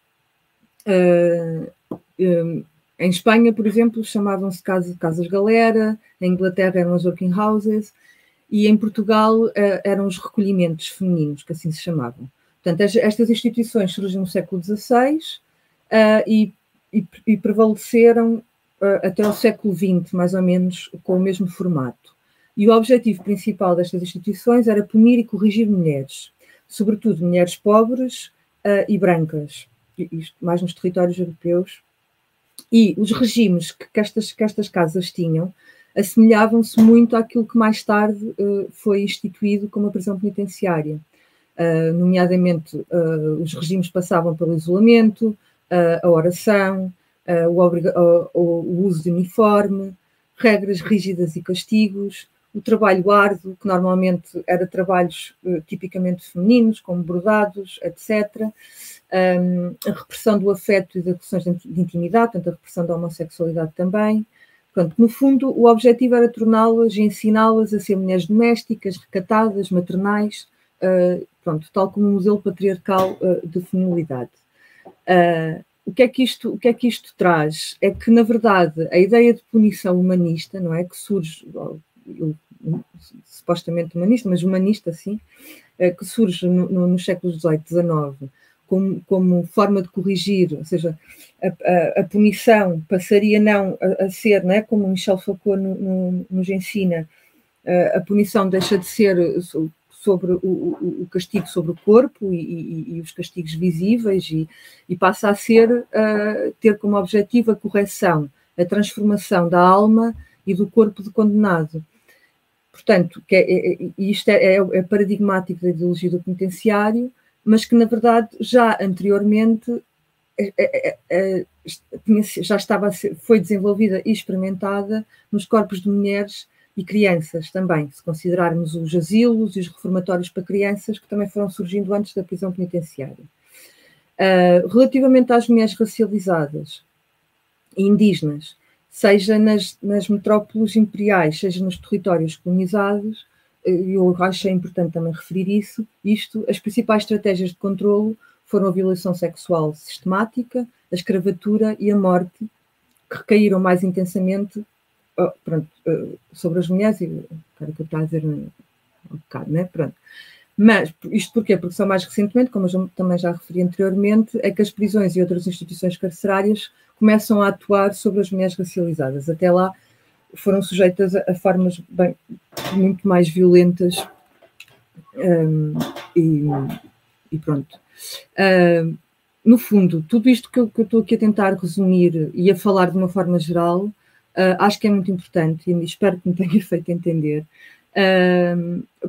Um, em Espanha, por exemplo, chamavam-se casas, casas galera, em Inglaterra eram as working houses, e em Portugal uh, eram os recolhimentos femininos, que assim se chamavam. Portanto, estas instituições surgem no século XVI uh, e, e, e, prevaleceram uh, até o século XX, mais ou menos, com o mesmo formato. E o objetivo principal destas instituições era punir e corrigir mulheres, sobretudo mulheres pobres e brancas, isto mais nos territórios europeus e os regimes que, que, estas, que estas casas tinham assemelhavam-se muito àquilo que mais tarde uh, foi instituído como a prisão penitenciária. Uh, nomeadamente, uh, os regimes passavam pelo isolamento, a oração, o, o, uso de uniforme, regras rígidas e castigos, o trabalho árduo, que normalmente era trabalhos tipicamente femininos, como bordados, etc um, a repressão do afeto e das questões de intimidade, portanto, a repressão da homossexualidade também. Portanto, no fundo, o objetivo era torná-las e ensiná-las a ser mulheres domésticas, recatadas, maternais, uh, pronto, tal como o modelo patriarcal uh, de feminilidade. Uh, o que, é que isto, o que é que isto traz? É que, na verdade, a ideia de punição humanista, não é? Que surge, eu, supostamente humanista, mas humanista, sim, que surge no, no, nos séculos XVIII, XIX, como, como forma de corrigir, ou seja, a, a, a punição passaria não a, a, ser, né, como Michel Foucault no, no, nos ensina, a punição deixa de ser sobre o, o, castigo sobre o corpo e, e, e os castigos visíveis e, e passa a ser uh, ter como objetivo a correção, a transformação da alma e do corpo do condenado. Portanto, que é, é, é isto é, é, é paradigmático da ideologia do penitenciário, mas que na verdade já anteriormente é, já estava ser, foi desenvolvida e experimentada nos corpos de mulheres e crianças também, se considerarmos os asilos e os reformatórios para crianças que também foram surgindo antes da prisão penitenciária. Uh, relativamente às mulheres racializadas e indígenas, seja nas, nas metrópoles imperiais, seja nos territórios colonizados, eu acho é importante também referir isso, isto, as principais estratégias de controlo foram a violação sexual sistemática, a escravatura e a morte, que recaíram mais intensamente oh, pronto, uh, sobre as mulheres, e que eu estava a dizer um bocado, né? Pronto. Mas isto porquê? Porque só mais recentemente, como eu também já referi anteriormente, é que as prisões e outras instituições carcerárias começam a atuar sobre as mulheres racializadas. Até lá foram sujeitas a, formas bem, muito mais violentas um, e, e, pronto. Um, no fundo, tudo isto que eu, que eu, estou aqui a tentar resumir e a falar de uma forma geral, uh, acho que é muito importante e espero que me tenha (laughs) feito entender,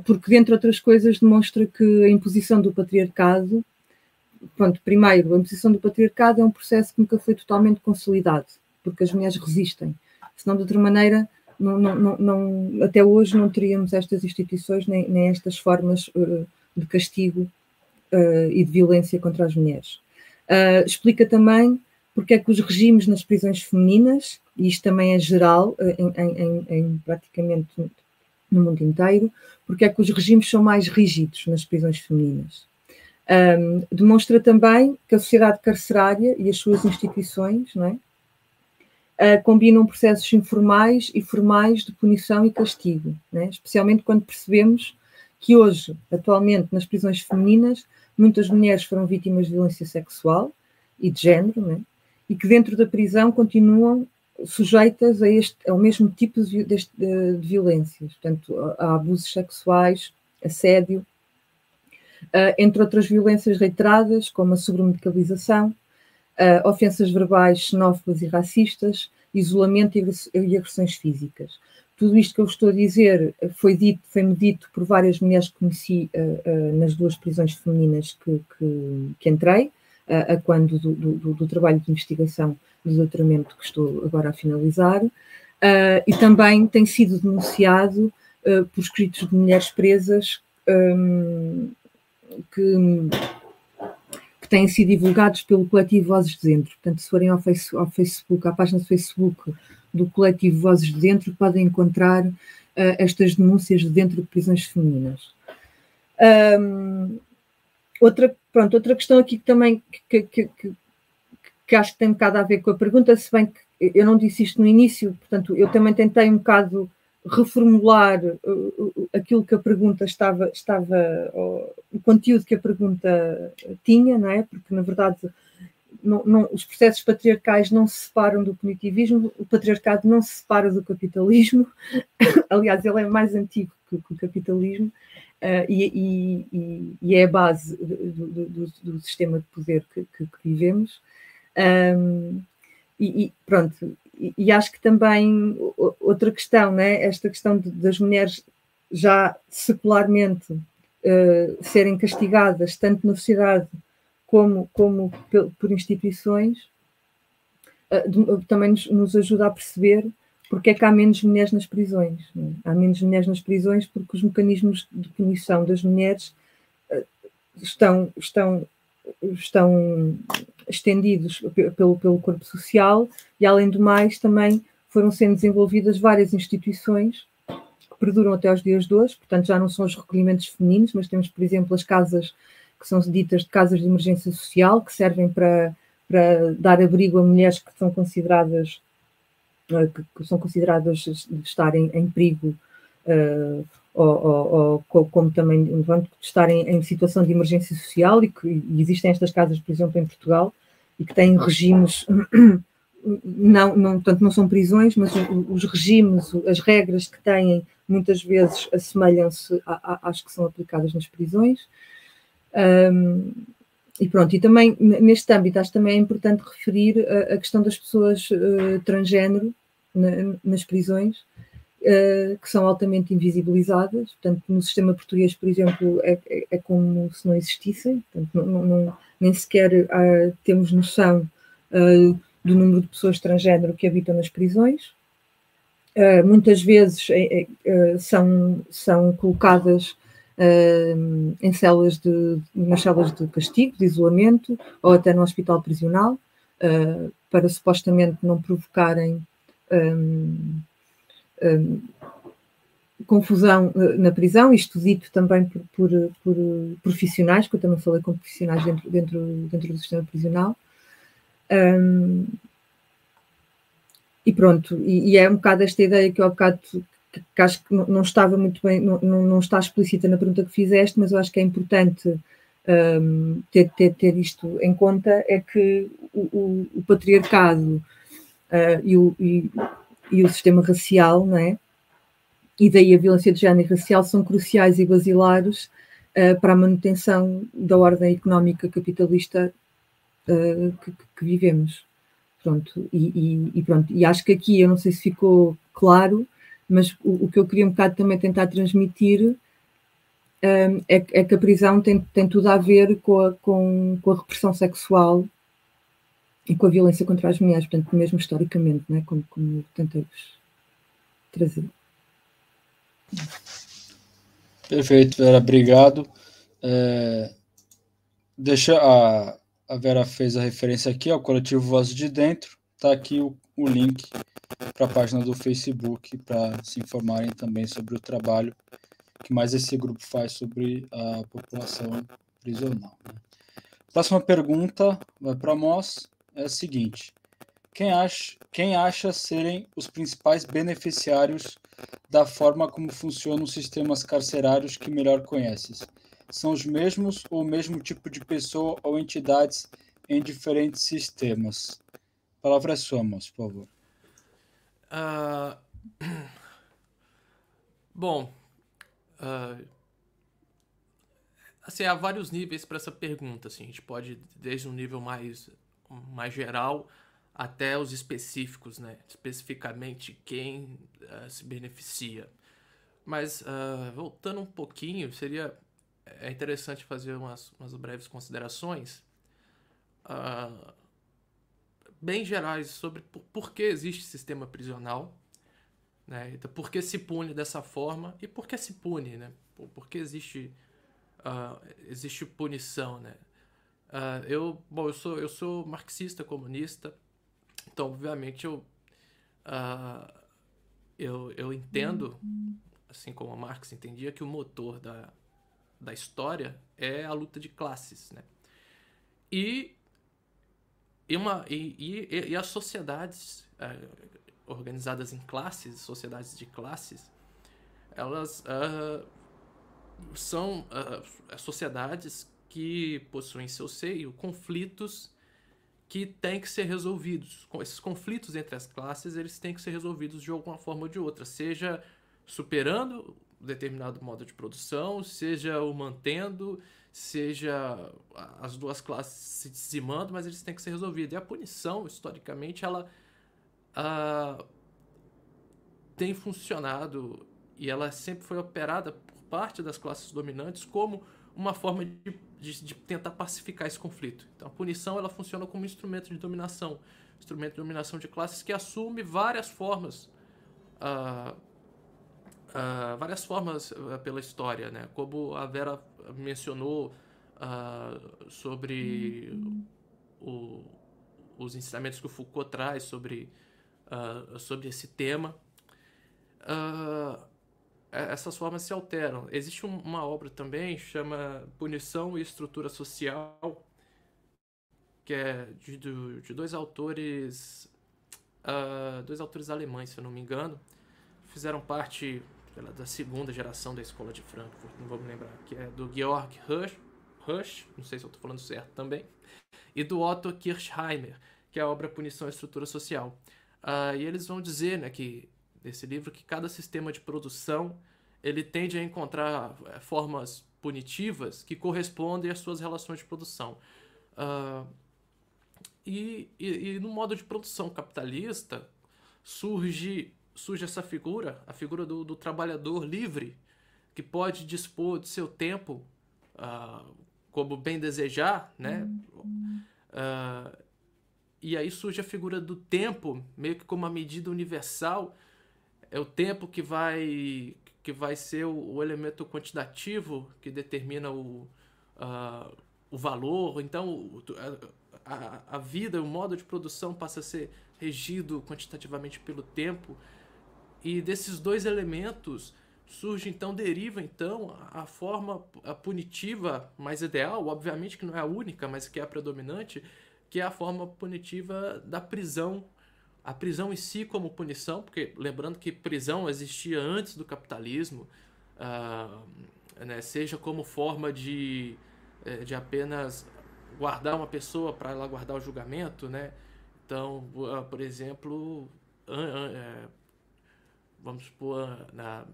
porque, dentre outras coisas, demonstra que a imposição do patriarcado, pronto, primeiro, a imposição do patriarcado é um processo que nunca foi totalmente consolidado, porque as mulheres resistem, senão, de outra maneira, não, não, não, até hoje não teríamos estas instituições nem, nem estas formas uh, de castigo uh, e de violência contra as mulheres. Uh, explica também porque é que os regimes nas prisões femininas, e isto também é geral em, em, em praticamente no mundo inteiro, porque é que os regimes são mais rígidos nas prisões femininas. Um, demonstra também que a sociedade carcerária e as suas instituições é, uh, combinam processos informais e formais de punição e castigo, né? especialmente quando percebemos que hoje, atualmente, nas prisões femininas, muitas mulheres foram vítimas de violência sexual e de género, né? e que dentro da prisão continuam sujeitas a este, ao mesmo tipo de, de, de violências, portanto, a, a, abusos sexuais, assédio, uh, entre outras violências reiteradas, como a sobremedicalização, uh, ofensas verbais xenófobas e racistas, isolamento e agressões físicas. Tudo isto que eu estou a dizer foi dito, foi-me dito por várias mulheres que conheci uh, nas duas prisões femininas que, que, que entrei, a quando do, do, do, trabalho de investigação do doutoramento que estou agora a finalizar, e também tem sido denunciado por escritos de mulheres presas um, que têm sido divulgados pelo coletivo Vozes de Dentro. Portanto, se forem ao, face, ao Facebook, à página do Facebook do coletivo Vozes de Dentro, podem encontrar uh, estas denúncias de dentro de prisões femininas. Um, outra, pronto, outra questão aqui que também que, que, que, que, acho que tem um bocado a ver com a pergunta, se bem que eu não disse isto no início, portanto, eu também tentei um bocado reformular uh, aquilo que a pergunta estava, estava uh, o conteúdo que a pergunta tinha, não é? Porque, na verdade, não, não, os processos patriarcais não se separam do punitivismo, o patriarcado não se separa do capitalismo, (laughs) aliás, ele é mais antigo que, que o capitalismo uh, e, e, e, é a base do, do, do sistema de poder que, que, que vivemos. Um, e, e, pronto, e, acho que também outra questão, né, esta questão de, das mulheres já secularmente uh, serem castigadas, tanto na sociedade como, como por instituições, uh, de, também nos, nos, ajuda a perceber porque é que há menos mulheres nas prisões. Né? Há menos mulheres nas prisões porque os mecanismos de punição das mulheres uh, estão, estão estão estendidos pelo, pelo corpo social e, além do mais, também foram sendo desenvolvidas várias instituições que perduram até aos dias de hoje, portanto já não são os recolhimentos femininos, mas temos, por exemplo, as casas que são ditas de casas de emergência social, que servem para, para dar abrigo a mulheres que são consideradas eh, que, que são consideradas de estarem em perigo uh, ou, ou, ou, como também de estarem em situação de emergência social e que e existem estas casas, por exemplo, em Portugal, e que têm regimes, (clears throat) não, não, portanto, não são prisões, mas os regimes, as regras que têm, muitas vezes assemelham-se às que são aplicadas nas prisões. Um, e pronto, e também neste âmbito acho também é importante referir a, a questão das pessoas uh, transgênero na, nas prisões, uh, que são altamente invisibilizadas. Portanto, no sistema português, por exemplo, é, é, é como se não existissem, portanto, não, não, nem sequer uh, temos noção uh, do número de pessoas transgênero que habitam nas prisões. muitas vezes são, são colocadas em celas de, nas celas de castigo, de isolamento, ou até no hospital prisional, para supostamente não provocarem um, um, confusão uh, na prisão, isto dito também por, por, por, profissionais, que eu também falei com profissionais dentro, dentro, dentro do sistema prisional. Um, e pronto, e, e, é um bocado esta ideia que eu há bocado que acho que não estava muito bem, não, não está explícita na pergunta que fizeste, mas eu acho que é importante um, ter, ter, ter isto em conta, é que o, o, o patriarcado uh, e, o, e, e, o sistema racial, não é? e daí a violência de género e racial são cruciais e basilares uh, para a manutenção da ordem económica capitalista uh, que, que, vivemos. Pronto, e, e, pronto, e acho que aqui, eu não sei se ficou claro, mas o, o que eu queria um bocado também tentar transmitir é, é, que a prisão tem, tem tudo a ver com a, com, com a repressão sexual e com a violência contra as mulheres, portanto, mesmo historicamente, né, como, como tentei trazer. Perfeito, Vera, obrigado. É, deixa a, a Vera fez a referência aqui ao coletivo Voz de Dentro. Está aqui o, o link para a página do Facebook para se informarem também sobre o trabalho que mais esse grupo faz sobre a população prisional. Né? Próxima pergunta vai para nós é a seguinte: quem acha, quem acha serem os principais beneficiários da forma como funcionam os sistemas carcerários que melhor conheces? São os mesmos ou o mesmo tipo de pessoa ou entidades em diferentes sistemas? A palavra é sua, moço, por favor. Uh... (clears throat) Bom, uh... assim, há vários níveis para essa pergunta. Assim, a gente pode, desde um nível mais, mais geral até os específicos, né? especificamente quem uh, se beneficia. Mas uh, voltando um pouquinho, seria é interessante fazer umas, umas breves considerações uh, bem gerais sobre por, por, que existe sistema prisional, né? Então, por que se pune dessa forma e por que se pune, né? Por, por que existe, existe punição, né? Eu, bom, eu sou, eu sou marxista comunista, então, obviamente, eu, uh, eu, eu entendo, assim como Marx entendia, que o motor da, da história é a luta de classes, né? E, e, uma, e, e, e as sociedades uh, organizadas em classes, sociedades de classes, elas uh, são uh, sociedades que possuem em seu seio conflitos que têm que ser resolvidos. Esses conflitos entre as classes, eles têm que ser resolvidos de alguma forma ou de outra, seja superando determinado modo de produção, seja o mantendo, seja as duas classes se dizimando, mas eles têm que ser resolvidos. E a punição, historicamente, ela uh, tem funcionado e ela sempre foi operada por parte das classes dominantes como uma forma de de, de, tentar pacificar esse conflito. Então, a punição ela funciona como instrumento de dominação, instrumento de dominação de classes que assume várias formas, uh, uh, várias formas uh, pela história, né? Como a Vera mencionou sobre o, os ensinamentos que o Foucault traz sobre sobre esse tema. Uh, essas formas se alteram. Existe uma obra também chama Punição e Estrutura Social, que é de, de dois autores, uh, dois autores alemães, se eu não me engano, fizeram parte da segunda geração da escola de Frankfurt, não vou me lembrar, que é do Georg Rush, Rush não sei se eu estou falando certo também, e do Otto Kirchheimer, que é a obra Punição e Estrutura Social. Uh, e eles vão dizer né, que desse livro que cada sistema de produção ele tende a encontrar eh, formas punitivas que correspondem às suas relações de produção. Uh, e, e, e, no modo de produção capitalista surge, surge essa figura, a figura do, do trabalhador livre, que pode dispor de seu tempo uh, como bem desejar, né? Uh, e aí surge a figura do tempo, meio que como uma medida universal é o tempo que vai que vai ser o, o elemento quantitativo que determina o, uh, o valor. Então, a, a, vida, o modo de produção passa a ser regido quantitativamente pelo tempo. E desses dois elementos surge então, deriva então a, forma punitiva mais ideal, obviamente que não é a única, mas que é a predominante, que é a forma punitiva da prisão a prisão em si como punição, porque lembrando que prisão existia antes do capitalismo, uh, né, seja como forma de, eh, de apenas guardar uma pessoa para ela guardar o julgamento, né? Então, uh, por exemplo, uh, vamos supor, na,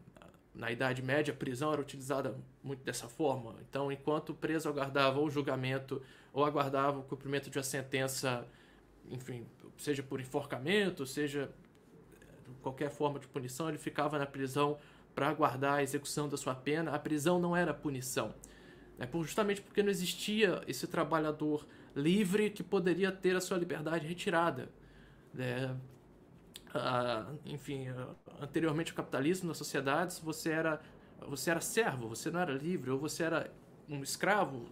na Idade Média, a prisão era utilizada muito dessa forma. Então, enquanto o preso aguardava o julgamento ou aguardava o cumprimento de uma sentença, enfim, seja por enforcamento, seja qualquer forma de punição, ele ficava na prisão para aguardar a execução da sua pena, a prisão não era punição. Né? Justamente porque não existia esse trabalhador livre que poderia ter a sua liberdade retirada. Né? Ah, enfim, anteriormente ao capitalismo, nas sociedades, você era, você era servo, você não era livre, ou você era um escravo,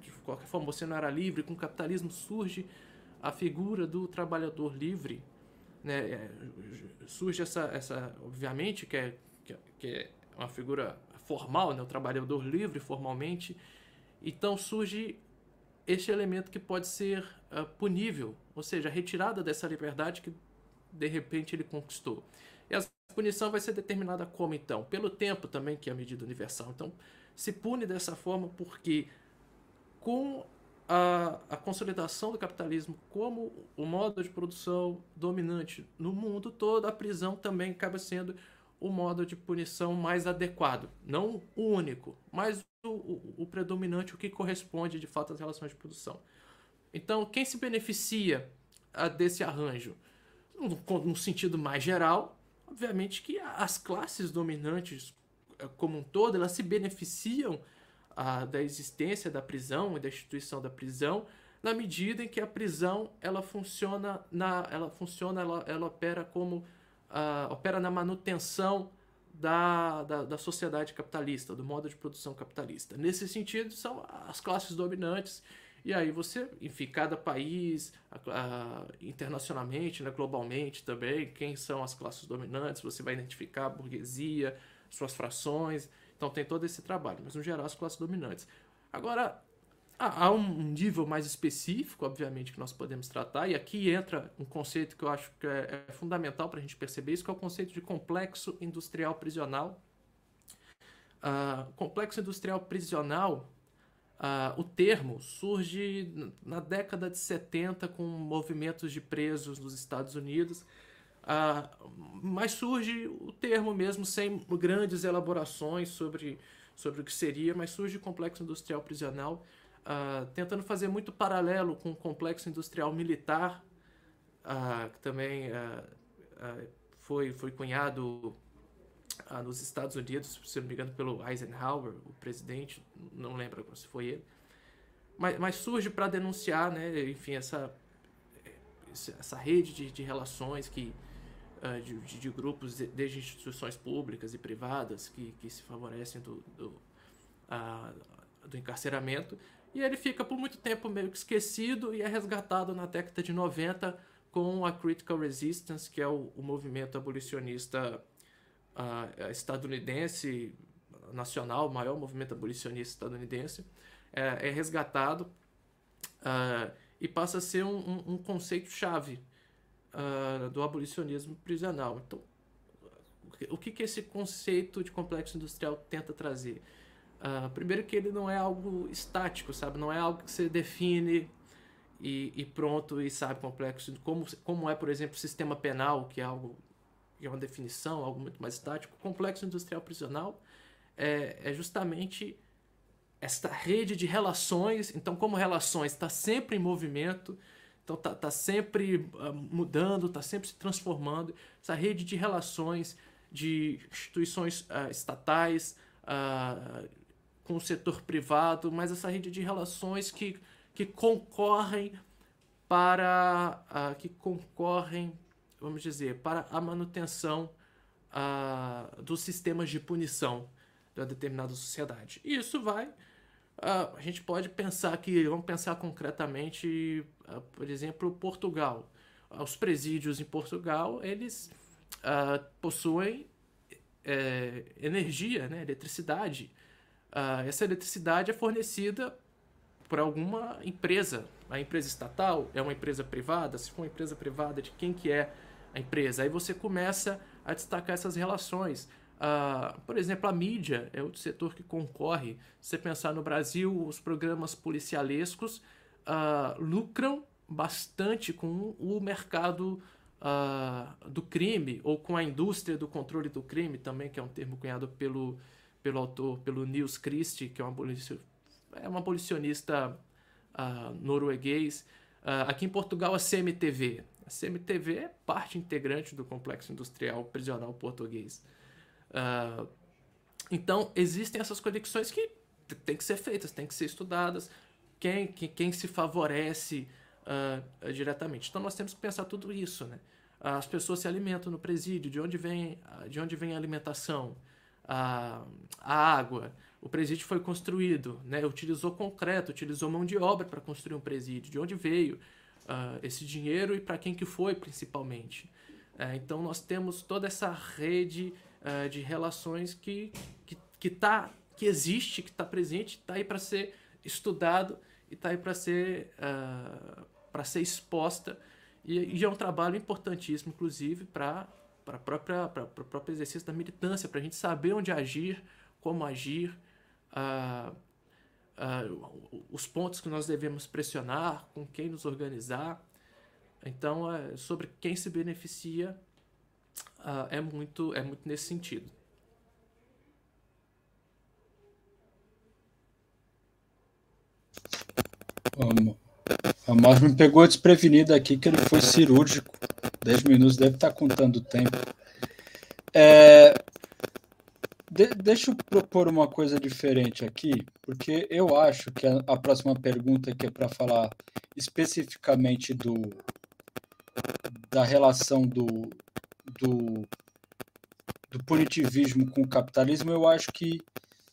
de qualquer forma, você não era livre. Com o capitalismo surge a figura do trabalhador livre. Né? É, surge essa, essa obviamente, que é que é uma figura formal, né, o trabalhador livre formalmente. Então surge este elemento que pode ser uh, punível, ou seja, a retirada dessa liberdade que de repente ele conquistou. E a punição vai ser determinada como então? Pelo tempo também, que é a medida universal. Então, se pune dessa forma porque com a, a consolidação do capitalismo como o modo de produção dominante no mundo todo, a prisão também acaba sendo o modo de punição mais adequado. Não o único, mas o, o, o predominante, o que corresponde de fato às relações de produção. Então, quem se beneficia desse arranjo? No, no sentido mais geral, obviamente que as classes dominantes eh, como um todo, elas se beneficiam ah, da existência da prisão e da instituição da prisão na medida em que a prisão ela funciona na ela funciona ela, ela opera como uh, opera na manutenção da, da, da, sociedade capitalista, do modo de produção capitalista. Nesse sentido, são as classes dominantes. E aí você, enfim, cada país, uh, internacionalmente, né, globalmente também, quem são as classes dominantes, você vai identificar a burguesia, suas frações. Então tem todo esse trabalho, mas no geral as classes dominantes. Agora, Há um nível mais específico, obviamente, que nós podemos tratar, e aqui entra um conceito que eu acho que é, é fundamental para a gente perceber isso, que é o conceito de complexo industrial prisional. Uh, complexo industrial prisional, uh, o termo surge na década de 70 com movimentos de presos nos Estados Unidos, uh, mas surge o termo mesmo sem grandes elaborações sobre, sobre o que seria, mas surge complexo industrial prisional uh, tentando fazer muito paralelo com o complexo industrial militar, uh, que também foi, foi cunhado nos Estados Unidos, se não me engano, pelo Eisenhower, o presidente, não lembro se foi ele. Mas, mas surge para denunciar, né, enfim, essa, essa rede de, de relações que, de, de, de, grupos, desde instituições públicas e privadas, que, que se favorecem do, do, do encarceramento, e ele fica por muito tempo meio que esquecido e é resgatado na década de 90 com a Critical Resistance, que é o, o movimento abolicionista uh, estadunidense nacional, o maior movimento abolicionista estadunidense, é, é resgatado uh, e passa a ser um, um, um conceito-chave uh, do abolicionismo prisional. Então, o que, que esse conceito de complexo industrial tenta trazer? Uh, primeiro que ele não é algo estático, sabe? Não é algo que você define e, e, pronto e sabe complexo. Como, como é, por exemplo, o sistema penal, que é algo que é uma definição, algo muito mais estático. O complexo industrial prisional é, é justamente esta rede de relações. Então, como relações está sempre em movimento, então está tá sempre uh, mudando, está sempre se transformando. Essa rede de relações de instituições uh, estatais, uh, com o setor privado, mas essa rede de relações que, que concorrem para uh, que concorrem, vamos dizer, para a manutenção dos sistemas de punição uma determinada sociedade. E isso vai a gente pode pensar que, vamos pensar concretamente, uh, por exemplo, Portugal. Uh, os presídios em Portugal, eles possuem é, energia, né, eletricidade uh, essa eletricidade é fornecida por alguma empresa, A empresa estatal é uma empresa privada? Se for uma empresa privada, de quem que é a empresa? Aí você começa a destacar essas relações. Uh, por exemplo, a mídia é outro setor que concorre. Se você pensar no Brasil, os programas policialescos uh, lucram bastante com o mercado uh, do crime ou com a indústria do controle do crime também, que é um termo cunhado pelo, pelo autor, pelo Nils Christie, que é um abolicionista, é um abolicionista norueguês. aqui em Portugal, a CMTV. A CMTV é parte integrante do complexo industrial prisional português. Uh, então, existem essas conexões que têm que ser feitas, têm que ser estudadas, quem, quem, quem se favorece uh, diretamente. Então, nós temos que pensar tudo isso. Né? As pessoas se alimentam no presídio, de onde vem, de onde vem a alimentação, a, a água. O presídio foi construído, né? utilizou concreto, utilizou mão de obra para construir um presídio. De onde veio uh, esse dinheiro e para quem que foi, principalmente. Uh, então, nós temos toda essa rede uh, de relações que, que, que, tá, que existe, que está presente, está aí para ser estudado e está aí para ser, uh, para ser exposta. E, e, é um trabalho importantíssimo, inclusive, para para o próprio exercício da militância, para a gente saber onde agir, como agir, uh, uh, os pontos que nós devemos pressionar, com quem nos organizar. Então, é sobre quem se beneficia uh, é, muito, é muito nesse sentido. A Mós me pegou desprevenido aqui que ele foi cirúrgico. 10 minutos deve estar contando o tempo. É, de, deixa eu propor uma coisa diferente aqui, porque eu acho que a, a próxima pergunta que é para falar especificamente do da relação do, do, do punitivismo com o capitalismo, eu acho que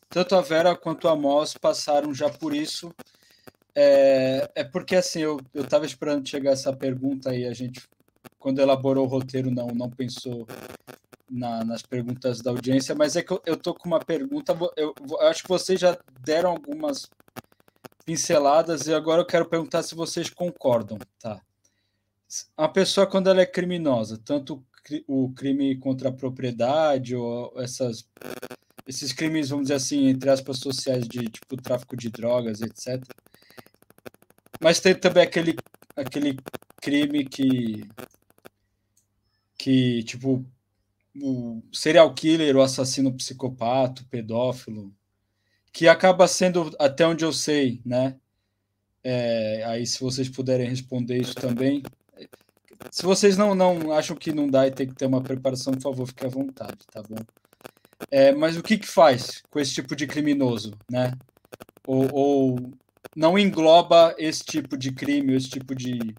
tanto a Vera quanto a Moss passaram já por isso. É, é porque assim, eu estava esperando chegar essa pergunta e a gente, quando elaborou o roteiro, não, não pensou na, nas perguntas da audiência, mas é que eu, eu tô com uma pergunta, eu, eu acho que vocês já deram algumas pinceladas e agora eu quero perguntar se vocês concordam, tá? A pessoa quando ela é criminosa, tanto o crime contra a propriedade ou essas esses crimes, vamos dizer assim, entre aspas, sociais de tipo tráfico de drogas, etc. Mas tem também aquele, aquele crime que que tipo o serial killer, o assassino psicopata, pedófilo, que acaba sendo, até onde eu sei, né? É, aí se vocês puderem responder isso também, se vocês não, não acham que não dá e tem que ter uma preparação, por favor, fique à vontade, tá bom? É, mas o que que faz com esse tipo de criminoso, né? Ou, ou não engloba esse tipo de crime, esse tipo de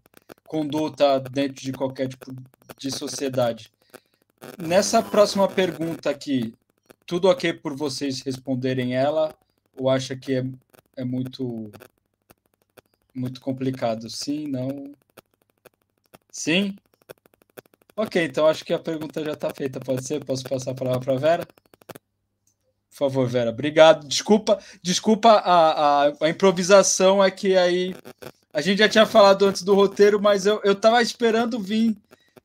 conduta dentro de qualquer tipo de sociedade? Nessa próxima pergunta aqui, tudo ok por vocês responderem ela? Ou acha que é, é muito muito complicado? Sim, não? Sim? Ok, então acho que a pergunta já está feita. Pode ser? Posso passar a palavra para a Vera? Por favor, Vera. Obrigado. Desculpa, desculpa a, a, a, improvisação é que aí a gente já tinha falado antes do roteiro, mas eu estava esperando vir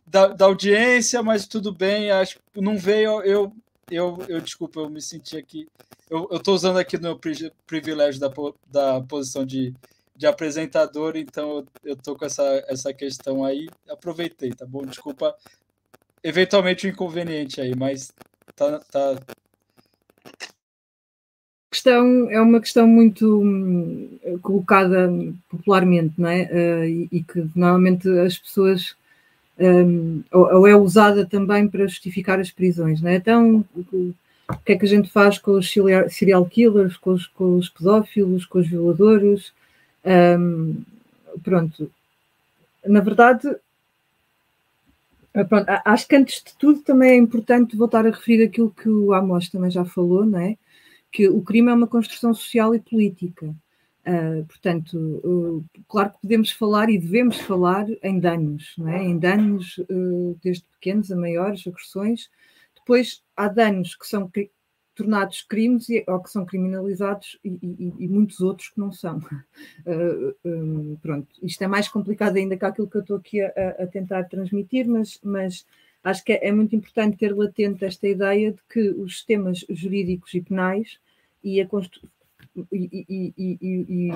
da, da, audiência, mas tudo bem. Acho não veio. Eu, eu, eu desculpa, eu me senti aqui. Eu estou usando aqui no privilégio da, da posição de de apresentador, então eu tô com essa, essa questão aí. Aproveitei, tá bom? Desculpa, eventualmente o um inconveniente aí, mas tá, tá. Questão, é uma questão muito hum, colocada popularmente, não é? Uh, e, e, que normalmente as pessoas um, ou, ou, é usada também para justificar as prisões, não é? Então, o, o que é que a gente faz com os serial killers, com os, com os pedófilos, com os violadores? Um, pronto, na verdade, pronto, acho que antes de tudo também é importante voltar a referir aquilo que o Amos também já falou, não é? Que o crime é uma construção social e política. Uh, portanto, uh, claro que podemos falar e devemos falar em danos, não é? em danos uh, desde pequenos a maiores, agressões. Depois há danos que são tornados crimes ou que são criminalizados e, e, e muitos outros que não são. Uh, (laughs) um, pronto, isto é mais complicado ainda que aquilo que eu estou aqui a, a tentar transmitir, mas, mas acho que é, é, muito importante ter latente esta ideia de que os sistemas jurídicos e penais e a, e,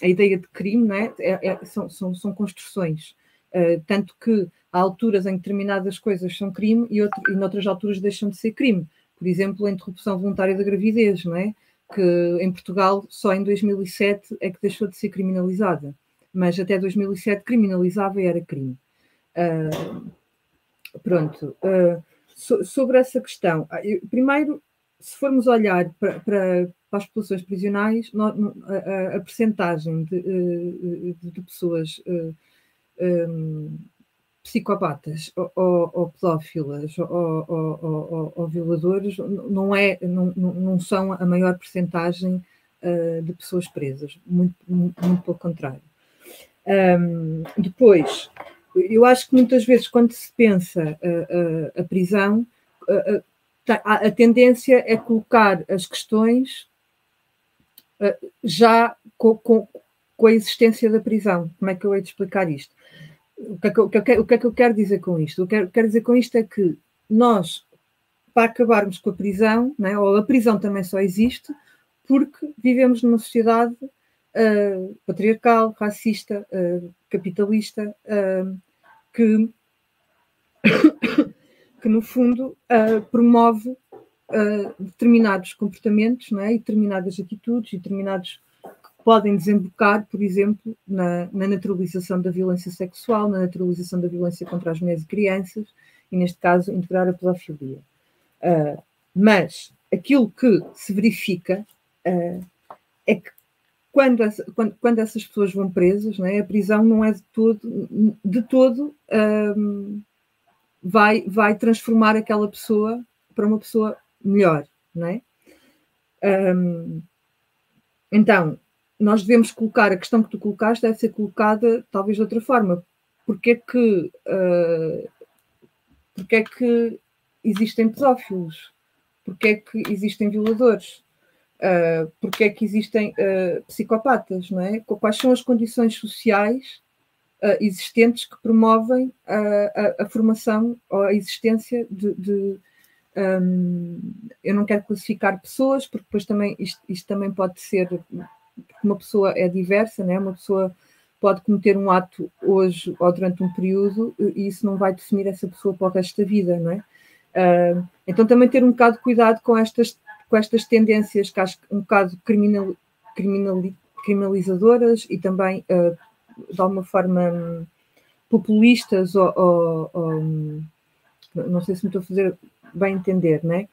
a ideia de crime é? É, é, são, são, são construções. Uh, tanto que há alturas em que determinadas coisas são crime e, outro, e noutras alturas deixam de ser crime por exemplo, a interrupção voluntária da gravidez, não é? que em Portugal só em 2007 é que deixou de ser criminalizada, mas até 2007 criminalizava e era crime. Uh, pronto, uh, so, sobre essa questão, ah, primeiro, se formos olhar para, as populações prisionais, no, a, a, a percentagem de, de, de pessoas uh, um, psicopatas ou, ou pedófilas ou, ou, ou, violadores não, é, não, não são a maior percentagem uh, de pessoas presas, muito, muito, muito pelo contrário. Um, depois, eu acho que muitas vezes quando se pensa uh, uh, a prisão, a, a, tendência é colocar as questões já com, com, com a existência da prisão. Como é que eu hei de explicar isto? O que, é que, é, o que é que eu quero dizer com isto? O que eu quero dizer com isto é que nós, para acabarmos com a prisão, né, ou a prisão também só existe porque vivemos numa sociedade uh, patriarcal, racista, uh, capitalista, uh, que, (coughs) que no fundo promove determinados comportamentos né, e determinadas atitudes e determinados podem desembocar, por exemplo, na, na, naturalização da violência sexual, na naturalização da violência contra as mulheres e crianças, e neste caso, integrar a pedofilia. Uh, mas aquilo que se verifica uh, é que quando, essa, quando, quando, essas pessoas vão presas, é, a prisão não é de todo, de todo um, vai, vai transformar aquela pessoa para uma pessoa melhor. Não é? Um, então, nós devemos colocar, a questão que tu colocaste deve ser colocada talvez de outra forma. Porque é que, uh, porque é que existem pedófilos? Porque é que existem violadores? Uh, porque é que existem uh, psicopatas, não é? Quais são as condições sociais uh, existentes que promovem a, a, formação ou a existência de. de um, eu não quero classificar pessoas, porque depois também isto, isto também pode ser uma pessoa é diversa, né? uma pessoa pode cometer um ato hoje ou durante um período e isso não vai definir essa pessoa para o resto da vida, não é? Uh, então também ter um bocado de cuidado com estas, com estas tendências que acho um bocado criminal, criminal, criminalizadoras e também uh, de alguma forma um, populistas ou, ou, ou, não sei se me estou a fazer bem entender, não é?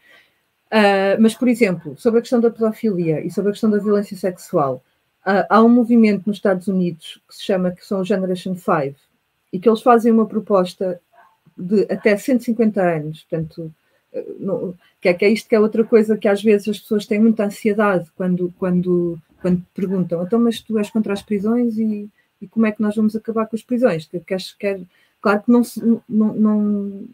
Uh, mas, por exemplo, sobre a questão da pedofilia e sobre a questão da violência sexual, uh, há um movimento nos Estados Unidos que se chama, que são Generation 5, e que eles fazem uma proposta de até 150 anos, portanto, uh, que, é, que é isto que é outra coisa que às vezes as pessoas têm muita ansiedade quando, quando, quando perguntam, então, mas tu és contra as prisões e, e como é que nós vamos acabar com as prisões? Que, quer, quer, claro que não se, não, não,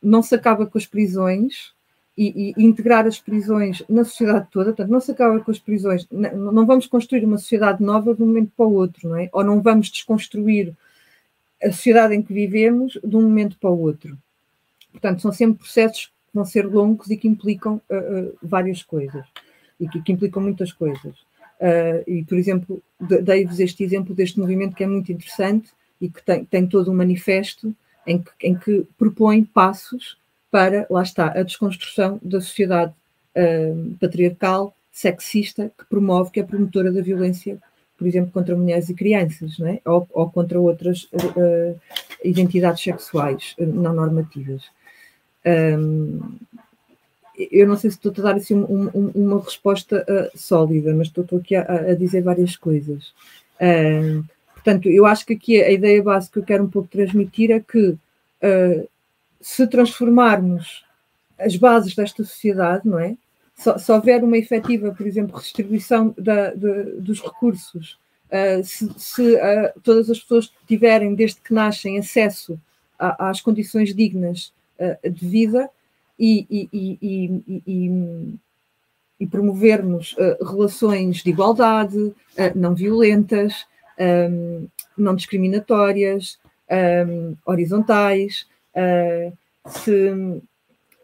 não se acaba com as prisões, e, e, integrar as prisões na sociedade toda, portanto, não se acaba com as prisões, não, não vamos construir uma sociedade nova de um momento para o outro, não é? Ou não vamos desconstruir a sociedade em que vivemos de um momento para o outro. Portanto, são sempre processos que vão ser longos e que implicam uh, uh, várias coisas e que, que implicam muitas coisas. Uh, e, por exemplo, dei-vos este exemplo deste movimento que é muito interessante e que tem, tem todo um manifesto em que, em que propõe passos para, lá está, a desconstrução da sociedade uh, patriarcal, sexista, que promove, que é promotora da violência, por exemplo, contra mulheres e crianças, não é? ou, ou contra outras uh, identidades sexuais uh, não normativas. Um, eu não sei se estou a dar assim, um, um, uma resposta uh, sólida, mas estou, estou aqui a, a, dizer várias coisas. Uh, portanto, eu acho que aqui a ideia básica que eu quero um pouco transmitir é que uh, se transformarmos as bases desta sociedade, não é? Se, se houver uma efetiva, por exemplo, redistribuição da, de, dos recursos, uh, se, se uh, todas as pessoas tiverem, desde que nascem, acesso a, às condições dignas uh, de vida e, e, e, e promovermos relações de igualdade, não violentas, um, não discriminatórias, um, horizontais, se,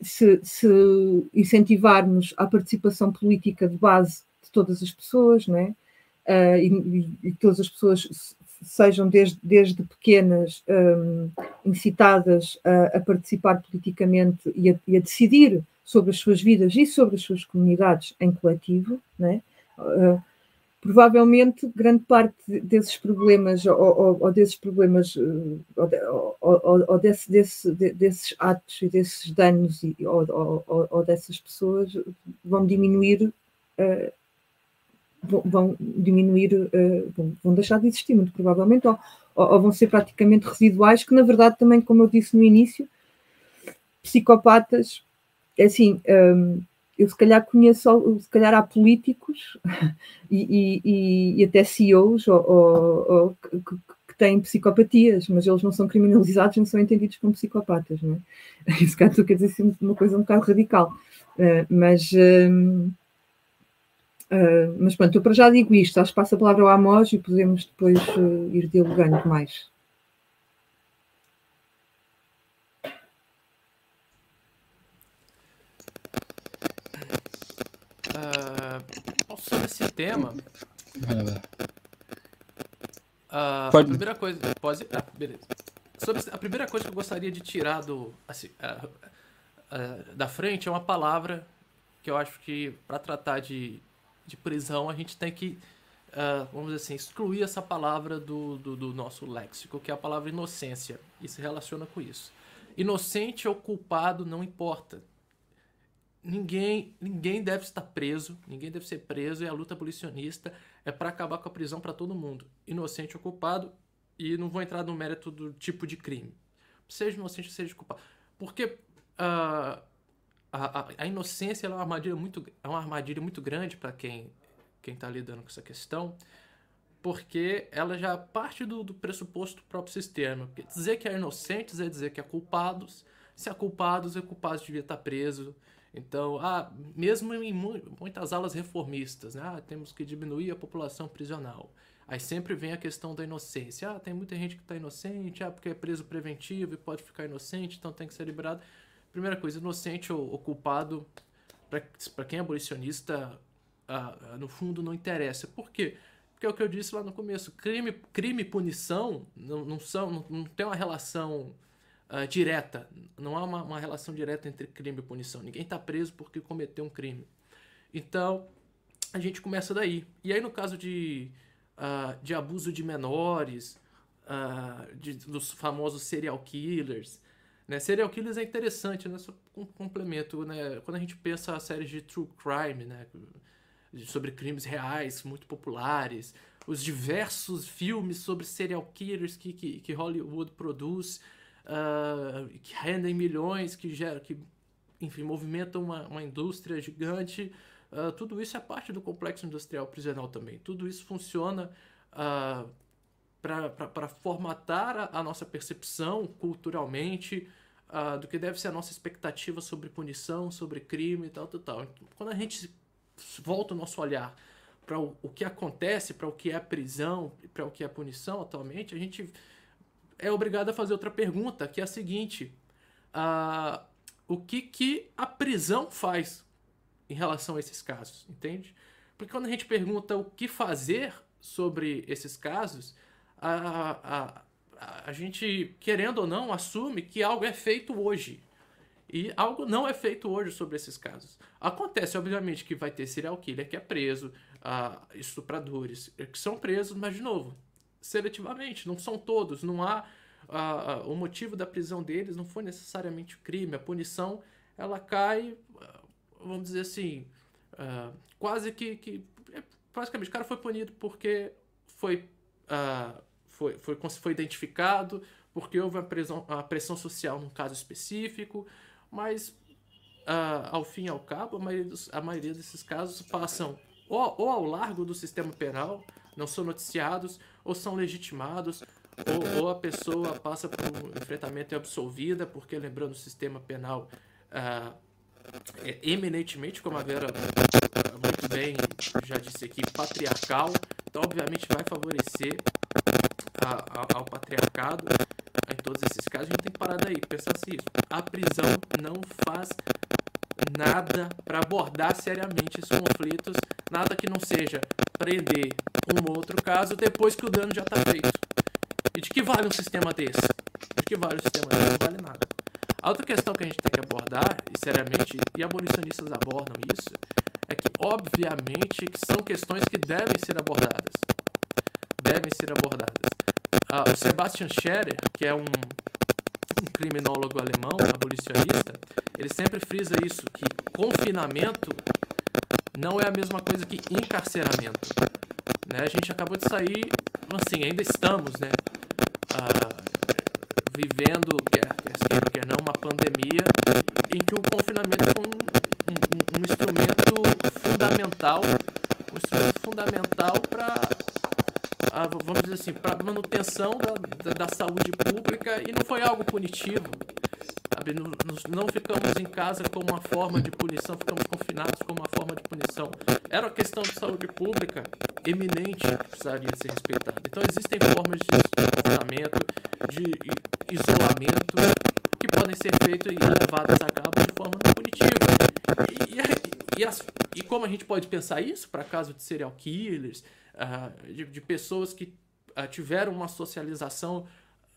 se, se, incentivarmos a participação política de base de todas as pessoas, não é? Uh, e, e, todas as pessoas sejam desde, desde pequenas um, incitadas a, a, participar politicamente e a, e a, decidir sobre as suas vidas e sobre as suas comunidades em coletivo, né? Uh, provavelmente grande parte desses problemas ou, ou, ou desses problemas ou, ou desse, desse, desses atos e desses danos e, ou, dessas pessoas vão diminuir uh, vão diminuir uh, vão deixar de existir muito provavelmente ou, vão ser praticamente residuais que na verdade também como eu disse no início psicopatas é assim eu se calhar conheço, se calhar há políticos (laughs) e, e, e até CEOs ou, ou, ou que, que, têm psicopatias, mas eles não são criminalizados, não são entendidos como psicopatas, não é? Isso cá quer dizer assim, uma coisa um bocado radical. Uh, mas, uh, uh, mas pronto, eu para já digo isto, acho que passo a palavra ao Amos e podemos depois ir dialogando mais. Sobre esse tema. Uh, a primeira coisa. Pode. Ah, beleza. Sobre a primeira coisa que eu gostaria de tirar do, assim, uh, uh, da frente é uma palavra que eu acho que para tratar de, de prisão a gente tem que, vamos dizer assim, excluir essa palavra do, do, do nosso léxico, que é a palavra inocência, e se relaciona com isso. Inocente ou culpado não importa ninguém, ninguém deve estar preso, ninguém deve ser preso e a luta abolicionista é para acabar com a prisão para todo mundo, inocente ou culpado, e não vou entrar no mérito do tipo de crime. Seja inocente seja culpado. Porque uh, a, a, a, inocência é uma armadilha muito, é uma armadilha muito grande para quem quem está lidando com essa questão, porque ela já parte do, do pressuposto do próprio sistema. Porque dizer que é inocentes é dizer que é culpados. Se é culpados, é culpado devia estar preso. Então, ah, mesmo em muitas alas reformistas, né? ah, temos que diminuir a população prisional. Aí sempre vem a questão da inocência. Ah, tem muita gente que está inocente, ah, porque é preso preventivo e pode ficar inocente, então tem que ser liberado. Primeira coisa, inocente ou, ou culpado, para quem é abolicionista, ah, ah, no fundo não interessa. Por quê? Porque é o que eu disse lá no começo: crime, crime e punição não, não, são, não, não tem uma relação uh, direta. Não há uma, uma, relação direta entre crime e punição. Ninguém está preso porque cometeu um crime. Então, a gente começa daí. E aí, no caso de, uh, de abuso de menores, uh, de, dos famosos serial killers, né? Serial killers é interessante, né? Só um complemento, né? Quando a gente pensa a séries de true crime, né? Sobre crimes reais, muito populares, os diversos filmes sobre serial killers que, que, que Hollywood produz, uh, que rendem milhões, que geram, que, enfim, movimentam uma, uma indústria gigante. Uh, tudo isso é parte do complexo industrial prisional também. Tudo isso funciona uh, para formatar a, a, nossa percepção culturalmente uh, do que deve ser a nossa expectativa sobre punição, sobre crime e tal, tal, tal. Quando a gente volta o nosso olhar para o, o que acontece, para o que é prisão, para o que é punição atualmente, a gente é obrigado a fazer outra pergunta, que é a seguinte: uh, o que, que a prisão faz em relação a esses casos, entende? Porque quando a gente pergunta o que fazer sobre esses casos, a, a, a, gente, querendo ou não, assume que algo é feito hoje. E algo não é feito hoje sobre esses casos. Acontece, obviamente, que vai ter serial killer que é preso, uh, estupradores que são presos, mas, de novo, seletivamente, não são todos, não há o motivo da prisão deles não foi necessariamente o crime, a punição ela cai, vamos dizer assim, uh, quase que, que praticamente o cara foi punido porque foi, uh, foi, foi, foi identificado, porque houve a, pressão a pressão social num caso específico, mas ao fim e ao cabo, a maioria, dos, a maioria desses casos passam ou, ou ao largo do sistema penal, não são noticiados, ou são legitimados, ou, ou, a pessoa passa por um enfrentamento e é absolvida, porque lembrando o sistema penal uh, é, eminentemente, como a Vera muito bem já disse aqui, patriarcal. Então, obviamente, vai favorecer a, a, ao patriarcado em todos esses casos. A gente tem que parar daí, pensar se isso. A prisão não faz nada para abordar seriamente esses conflitos, nada que não seja prender um ou outro caso depois que o dano já está feito. E de que vale um sistema desse? De que vale um sistema desse? Não vale nada. A outra questão que a gente tem que abordar, e seriamente, e abolicionistas abordam isso, é que, obviamente, que são questões que devem ser abordadas. Devem ser abordadas. Ah, o Sebastian Scherer, que é um, um criminólogo alemão, abolicionista, ele sempre frisa isso, que confinamento não é a mesma coisa que encarceramento. Né? A gente acabou de sair, assim, ainda estamos, né? Ah, vivendo, quer, quer, quer não, uma pandemia em que o confinamento foi um, um, um instrumento fundamental, um instrumento fundamental para vamos dizer assim, para manutenção da, da, da, saúde pública e não foi algo punitivo. Sabe? Não, não ficamos em casa como uma forma de punição, ficamos confinados como uma forma de punição. Era uma questão de saúde pública eminente que precisaria ser respeitada. Então existem formas de confinamento, de isolamento que podem ser feitas e levadas a cabo de forma punitiva. E, e, e, as, e como a gente pode pensar isso para caso de serial killers, uh, de, de, pessoas que uh, tiveram uma socialização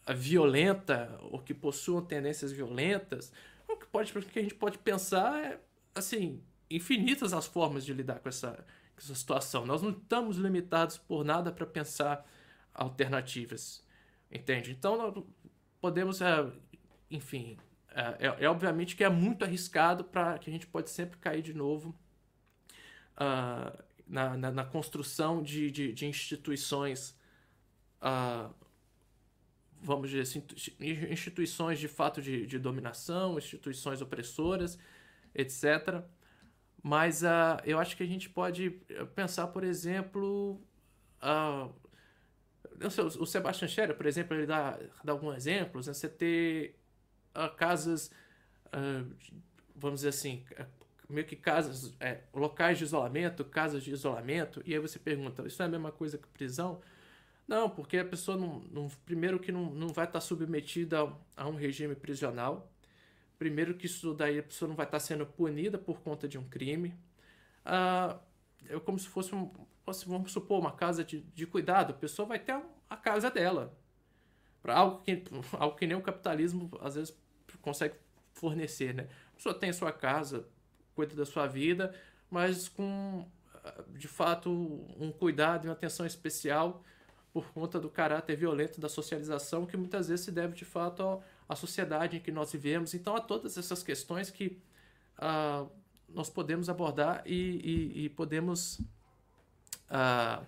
uh, violenta ou que possuam tendências violentas, o que, pode, o que a gente pode pensar é, assim, infinitas as formas de lidar com essa, com essa situação. Nós não estamos limitados por nada para pensar alternativas, entende? Então, nós podemos, enfim, é, é, obviamente que é muito arriscado para que a gente pode sempre cair de novo uh, na, na, na construção de, de, de instituições, uh, vamos dizer assim, instituições de fato de, de dominação, instituições opressoras, etc. Mas uh, eu acho que a gente pode pensar, por exemplo, uh, sei, o Sebastian Scherer, por exemplo, ele dá, dá alguns exemplos, né? você ter uh, casas, vamos dizer assim, meio que casas, é, locais de isolamento, casas de isolamento, e aí você pergunta, isso é a mesma coisa que prisão? Não, porque a pessoa, não, não primeiro que não, não vai estar submetida a, um regime prisional, primeiro que isso daí a pessoa não vai estar sendo punida por conta de um crime, ah, é como se fosse um, vamos supor, uma casa de, de cuidado, a pessoa vai ter a, a casa dela, para algo que, algo que nem o capitalismo às vezes consegue fornecer, né? A pessoa tem a sua casa, cuida da sua vida, mas com de fato um cuidado e uma atenção especial por conta do caráter violento da socialização que muitas vezes se deve de fato à sociedade em que nós vivemos. Então, há todas essas questões que uh, nós podemos abordar e, e, e podemos uh,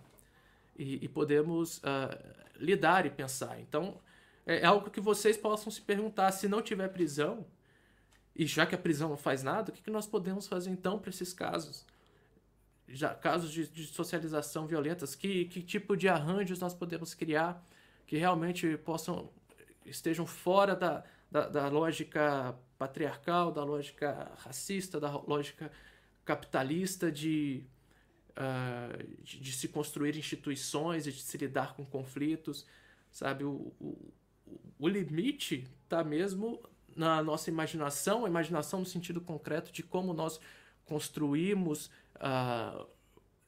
e, e, podemos uh, lidar e pensar. Então, é, é algo que vocês possam se perguntar se não tiver prisão e já que a prisão não faz nada, o que, que nós podemos fazer então para esses casos? Já, casos de, de, socialização violentas, que, que tipo de arranjos nós podemos criar que realmente possam estejam fora da, da, da lógica patriarcal, da lógica racista, da lógica capitalista de, uh, de, de, se construir instituições e de se lidar com conflitos, sabe? O, o, o limite está mesmo na nossa imaginação, a imaginação no sentido concreto de como nós construímos, uh,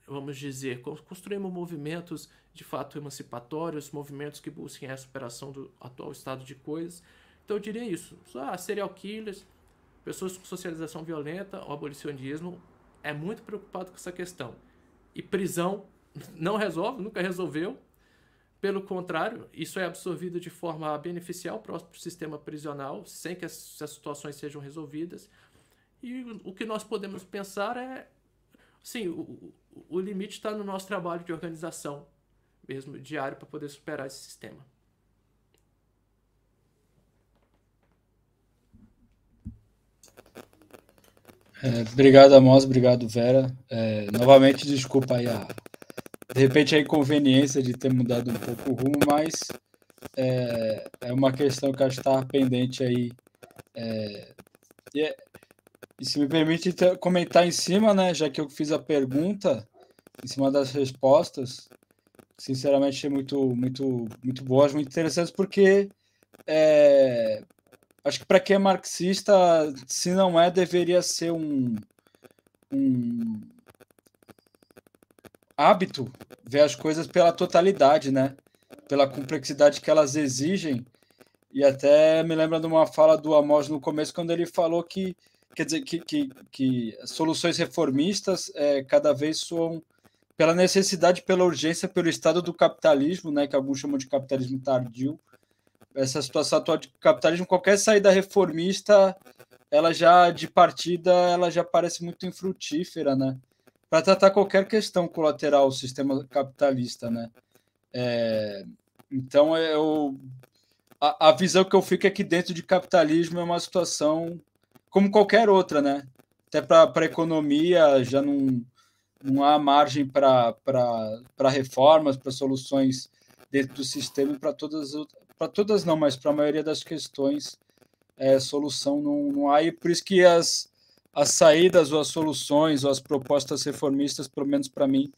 vamos dizer, construímos movimentos de fato emancipatórios, movimentos que busquem a superação do atual estado de coisas. Então eu diria isso. Ah, serial killers, pessoas com socialização violenta, o abolicionismo é muito preocupado com essa questão. E prisão (laughs) não resolve, nunca resolveu. Pelo contrário, isso é absorvido de forma a beneficiar o próprio sistema prisional, sem que as, as situações sejam resolvidas. E o, o que nós podemos pensar é, sim, o, o limite está no nosso trabalho de organização, mesmo diário, para poder superar esse sistema. É, obrigado, Amos, obrigado, Vera. É, novamente, desculpa aí a, de repente a inconveniência de ter mudado um pouco o rumo, mas é, é uma questão que acho que está pendente aí. É, é, E se me permite comentar em cima, né, já que eu fiz a pergunta, em cima das respostas, sinceramente, muito, muito, muito boas, muito interessantes, porque é, acho que para quem é marxista, se não é, deveria ser um, um hábito ver as coisas pela totalidade, né? Pela complexidade que elas exigem. E até me lembra de uma fala do Amos no começo, quando ele falou que, quer dizer, que, que, que soluções reformistas é, cada vez são pela necessidade, pela urgência, pelo estado do capitalismo, né, que alguns chamam de capitalismo tardio, essa situação atual de capitalismo, qualquer saída reformista, ela já de partida, ela já parece muito infrutífera, né? Para tratar qualquer questão colateral do sistema capitalista, né? É, então, eu, a, a visão que eu fico é que dentro de capitalismo é uma situação como qualquer outra, né? Até para a economia já não, não há margem para reformas, para soluções dentro do sistema e para todas para todas não, mas para a maioria das questões é, solução não, não há, e por isso que as, as saídas ou as soluções ou as propostas reformistas, pelo menos para mim,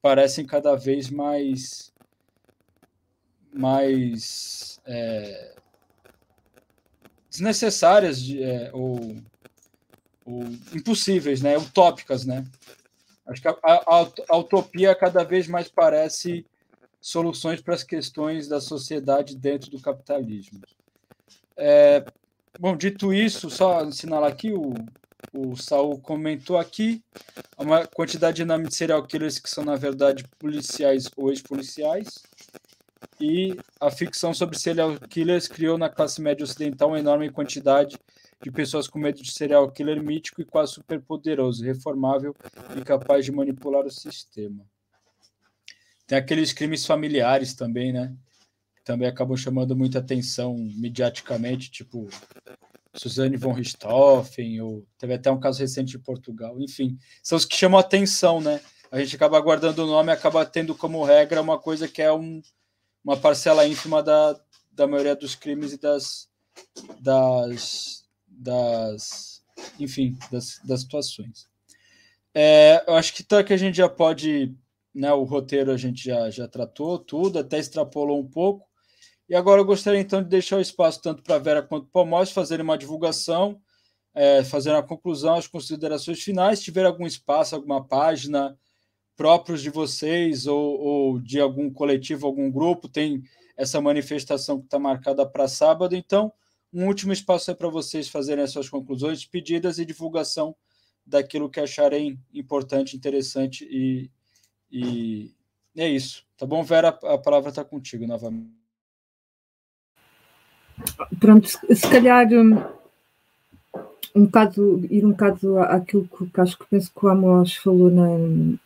parecem cada vez mais mais é, desnecessárias de, é, ou, ou, impossíveis, né? utópicas. Né? Acho que a, a, a utopia cada vez mais parece soluções para as questões da sociedade dentro do capitalismo. É, bom, dito isso, só assinalar aqui, o, o Saul comentou aqui, uma quantidade de nomes de serial killers que são, na verdade, policiais ou ex-policiais, e a ficção sobre serial killers criou na classe média ocidental uma enorme quantidade de pessoas com medo de serial killer mítico e quase superpoderoso, reformável e capaz de manipular o sistema. Tem aqueles crimes familiares também, né? Também acabam chamando muita atenção mediaticamente, tipo Suzane von Richthofen, ou teve até um caso recente em Portugal. Enfim, são os que chamam atenção, né? A gente acaba guardando o nome, acaba tendo como regra uma coisa que é um, uma parcela ínfima da, da maioria dos crimes e das, das, das enfim, das, das situações. É, eu acho que então que a gente já pode né, o roteiro a gente já, já tratou tudo, até extrapolou um pouco. E agora eu gostaria então de deixar o espaço tanto para a Vera quanto para o Mós fazerem uma divulgação, é, fazer a conclusão, as considerações finais. Se tiver algum espaço, alguma página próprios de vocês ou, ou de algum coletivo, algum grupo, tem essa manifestação que está marcada para sábado. Então, um último espaço é para vocês fazerem as suas conclusões, pedidas e divulgação daquilo que acharem importante, interessante e, e é isso. Tá bom, Vera? A palavra está contigo novamente. Pronto, se calhar um, um bocado, ir um bocado àquilo que, acho que penso que o Amos falou na,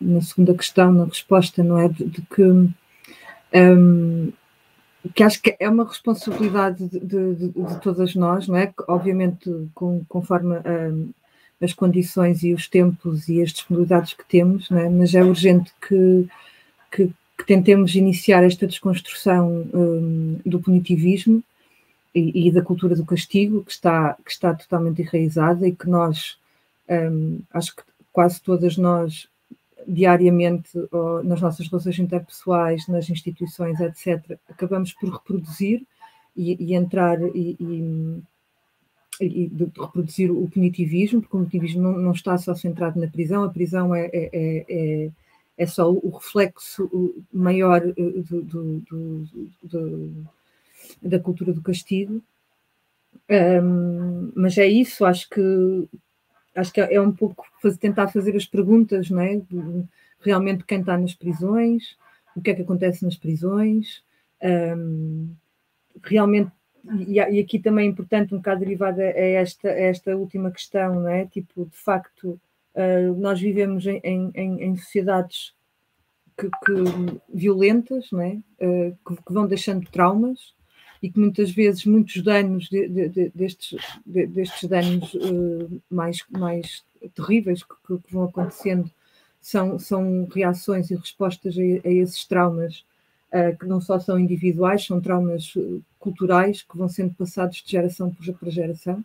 na segunda questão, na resposta, não é? De, de que, um, que acho que é uma responsabilidade de, de, de, todas nós, não é? Obviamente, com, conforme um, as condições e os tempos e as disponibilidades que temos, é? mas é urgente que, que, que, tentemos iniciar esta desconstrução um, do punitivismo e, e, da cultura do castigo, que está, que está totalmente enraizada e que nós, um, acho que quase todas nós, diariamente, nas nossas relações interpessoais, nas instituições, etc., acabamos por reproduzir e, e entrar e, e e de reproduzir o punitivismo, porque o punitivismo não, não, está só centrado na prisão, a prisão é, é, é, é, é só o reflexo maior eh, do, do, do, do da cultura do castigo. Um, mas é isso, acho que acho que é um pouco fazer, tentar fazer as perguntas, não é? Realmente quem está nas prisões, o que é que acontece nas prisões, um, realmente e, e, aqui também é importante, um bocado derivada é esta, é esta última questão, não é? Tipo, de facto, uh, nós vivemos em, em, em sociedades que, que, violentas, não é? Uh, que, que, vão deixando traumas e que muitas vezes muitos danos de, de, de, destes, destes danos uh, mais, mais terríveis que, vão acontecendo são, são reações e respostas a, a esses traumas que não só são individuais, são traumas culturais que vão sendo passados de geração para geração.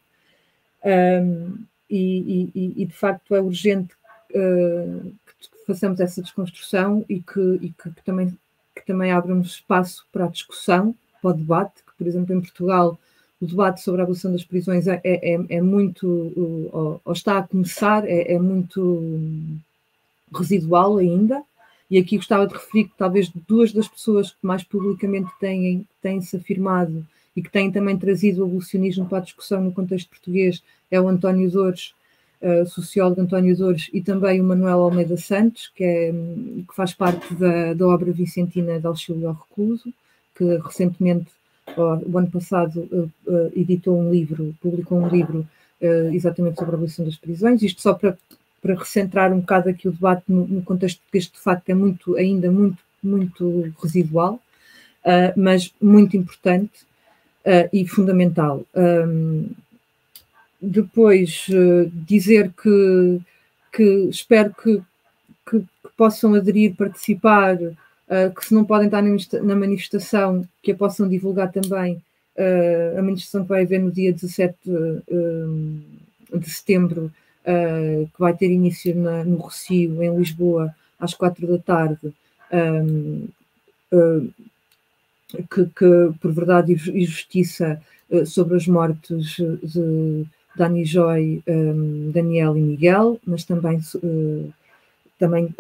Um, e, e, e, de facto é urgente uh, que façamos essa desconstrução e que, e que, que, também, que também abramos espaço para a discussão, para o debate, que por exemplo em Portugal o debate sobre a abolição das prisões é, é, é muito, ou, ou, está a começar, é, é muito residual ainda, e aqui gostava de referir que talvez duas das pessoas que mais publicamente têm, têm se afirmado e que têm também trazido o abolicionismo para a discussão no contexto português é o António Dores, uh, sociólogo António Dores, e também o Manuel Almeida Santos, que, é, que faz parte da, da obra vicentina de Auxílio ao Recluso, que recentemente, o ano passado, uh, uh, editou um livro, publicou um livro exatamente sobre a abolição das prisões, isto só para para recentrar um bocado aqui o debate no, no contexto que este de facto é muito, ainda muito, muito residual, mas muito importante e fundamental. Depois, dizer que, que espero que, que, que, possam aderir, participar, que se não podem estar na manifestação, que a possam divulgar também, a manifestação que vai haver no dia 17 de setembro uh, que vai ter início na, no Rocio, em Lisboa, às quatro da tarde, um, uh, que, que, por verdade e justiça, uh, sobre as mortes de Dani Joy, um, Daniel e Miguel, mas também, também,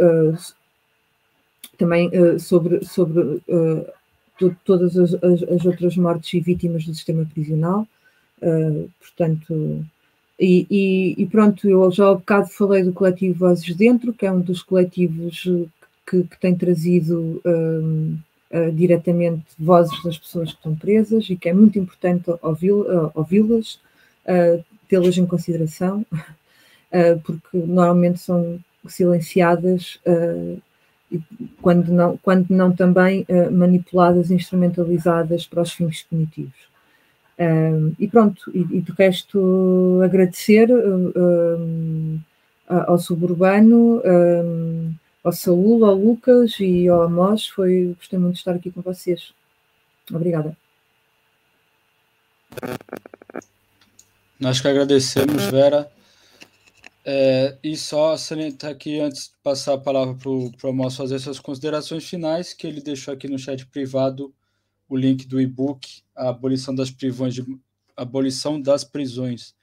também sobre, sobre todas as, as, as, outras mortes e vítimas do sistema prisional. portanto, e, e, e, pronto, eu já há bocado falei do coletivo Vozes Dentro, que é um dos coletivos que, que tem trazido um, uh, diretamente vozes das pessoas que estão presas e que é muito importante ouvi-las, ouvi uh, tê-las em consideração, uh, (laughs) porque normalmente são silenciadas quando não, quando não também manipuladas, instrumentalizadas para os fins cognitivos. Um, e pronto, e, e de resto agradecer um, ao suburbano, um, ao Saúl, ao Lucas e ao Amós. Foi, gostei muito de estar aqui com vocês. Obrigada. Nós que agradecemos, Vera. É, e só salientar aqui, antes de passar a palavra para o Amós fazer suas considerações finais, que ele deixou aqui no chat privado o link do e-book A Abolição das Prisões de, Abolição das Prisões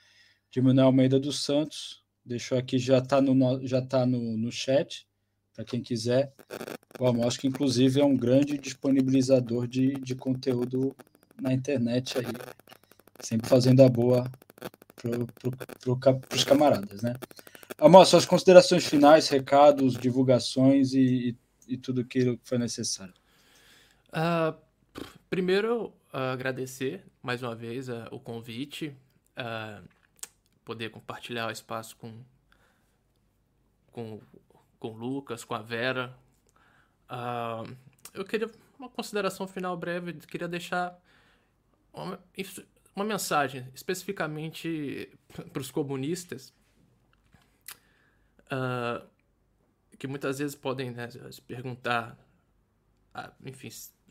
de Manuel Almeida dos Santos. Deixou aqui, já está no, já tá no, no chat, para quem quiser. O Amos, que inclusive é um grande disponibilizador de, de conteúdo na internet aí, sempre fazendo a boa para os camaradas, né? Amos, suas considerações finais, recados, divulgações e, e, e tudo aquilo que foi necessário. Uh, Primeiro, uh, agradecer mais uma vez uh, o convite, poder compartilhar o espaço com, com, com o Lucas, com a Vera. eu queria uma consideração final breve, queria deixar uma, mensagem especificamente para os comunistas, que muitas vezes podem né, se perguntar, enfim,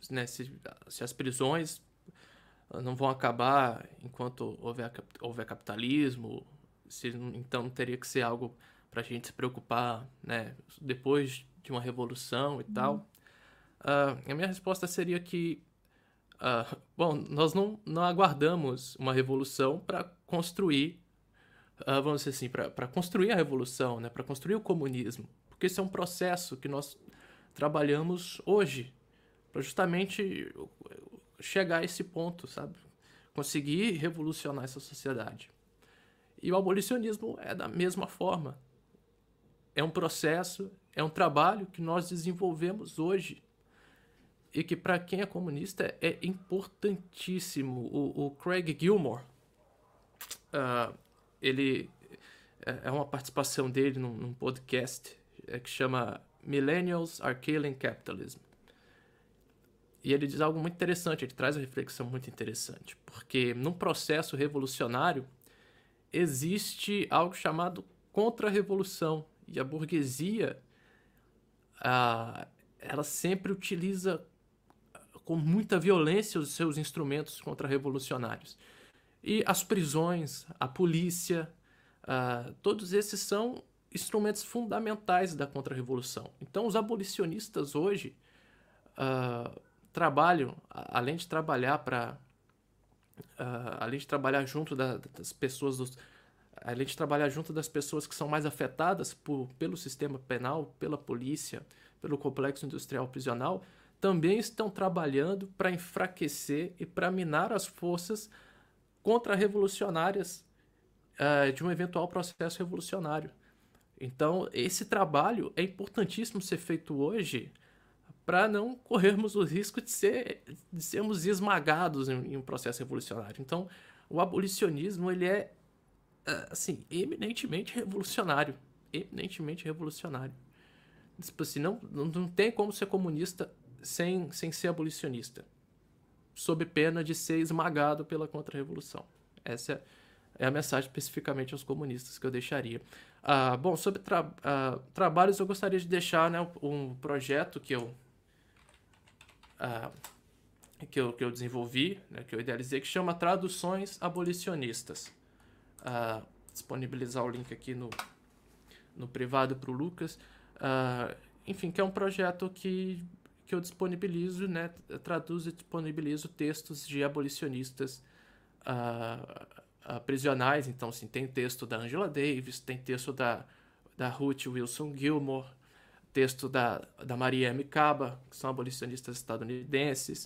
né, se, se as prisões não vão acabar enquanto houver, houver capitalismo, se então teria que ser algo para a gente se preocupar né, depois de uma revolução e uhum. tal. Uh, a minha resposta seria que, uh, bom, nós não, não aguardamos uma revolução para construir, uh, vamos dizer assim, para construir a revolução, né, para construir o comunismo, porque isso é um processo que nós trabalhamos hoje, para justamente chegar a esse ponto, sabe? Conseguir revolucionar essa sociedade. E o abolicionismo é da mesma forma. É um processo, é um trabalho que nós desenvolvemos hoje e que para quem é comunista é importantíssimo. O, o Craig Gilmore, uh, ele é, é uma participação dele num, num podcast é, que chama Millennials Are Killing Capitalism. E ele diz algo muito interessante, ele traz uma reflexão muito interessante, porque num processo revolucionário existe algo chamado contra-revolução, e a burguesia ah, ela sempre utiliza com muita violência os seus instrumentos contra-revolucionários. E as prisões, a polícia, uh, todos esses são instrumentos fundamentais da contra-revolução. Então, os abolicionistas hoje uh, trabalham, além de trabalhar para. Uh, além de trabalhar junto da, das pessoas, dos, além de trabalhar junto das pessoas que são mais afetadas por, pelo sistema penal, pela polícia, pelo complexo industrial prisional, também estão trabalhando para enfraquecer e para minar as forças contra-revolucionárias uh, de um eventual processo revolucionário. Então, esse trabalho é importantíssimo ser feito hoje para não corrermos o risco de, ser, de sermos esmagados em, em, um processo revolucionário. Então, o abolicionismo ele é ah, assim eminentemente revolucionário, eminentemente revolucionário. Tipo assim, não, não tem como ser comunista sem, sem ser abolicionista, sob pena de ser esmagado pela contra-revolução. Essa é, a mensagem especificamente aos comunistas que eu deixaria. Ah, bom, sobre tra ah, trabalhos, eu gostaria de deixar né, um projeto que eu, ah, que eu, que eu desenvolvi, né, que eu idealizei, que chama Traduções Abolicionistas. Ah, disponibilizar o link aqui no, no privado para o Lucas. Enfim, que é um projeto que que eu disponibilizo, né, traduzo e disponibilizo textos de abolicionistas uh, uh, prisionais. Então, assim, tem texto da Angela Davis, tem texto da, da Ruth Wilson Gilmore, texto da, da Maria M. Caba, que são abolicionistas estadunidenses.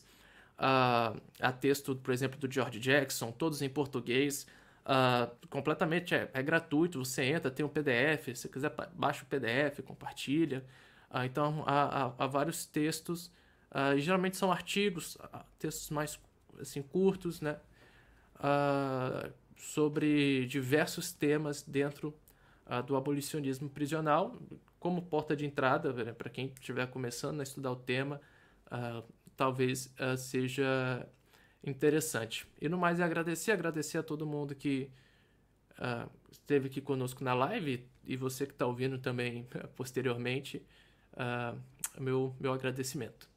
Uh, há texto, por exemplo, do George Jackson, todos em português. Uh, completamente é, é, gratuito, você entra, tem um PDF, se quiser baixa o PDF, compartilha. Ah, então, há, há, há, vários textos, ah, geralmente são artigos, ah, textos mais assim, curtos, né? Ah, sobre diversos temas dentro ah, do abolicionismo prisional, como porta de entrada, né, para quem estiver começando a estudar o tema, ah, talvez seja interessante. E no mais é agradecer, agradecer a todo mundo que esteve aqui conosco na live e você que está ouvindo também (laughs) posteriormente uh, meu, meu agradecimento.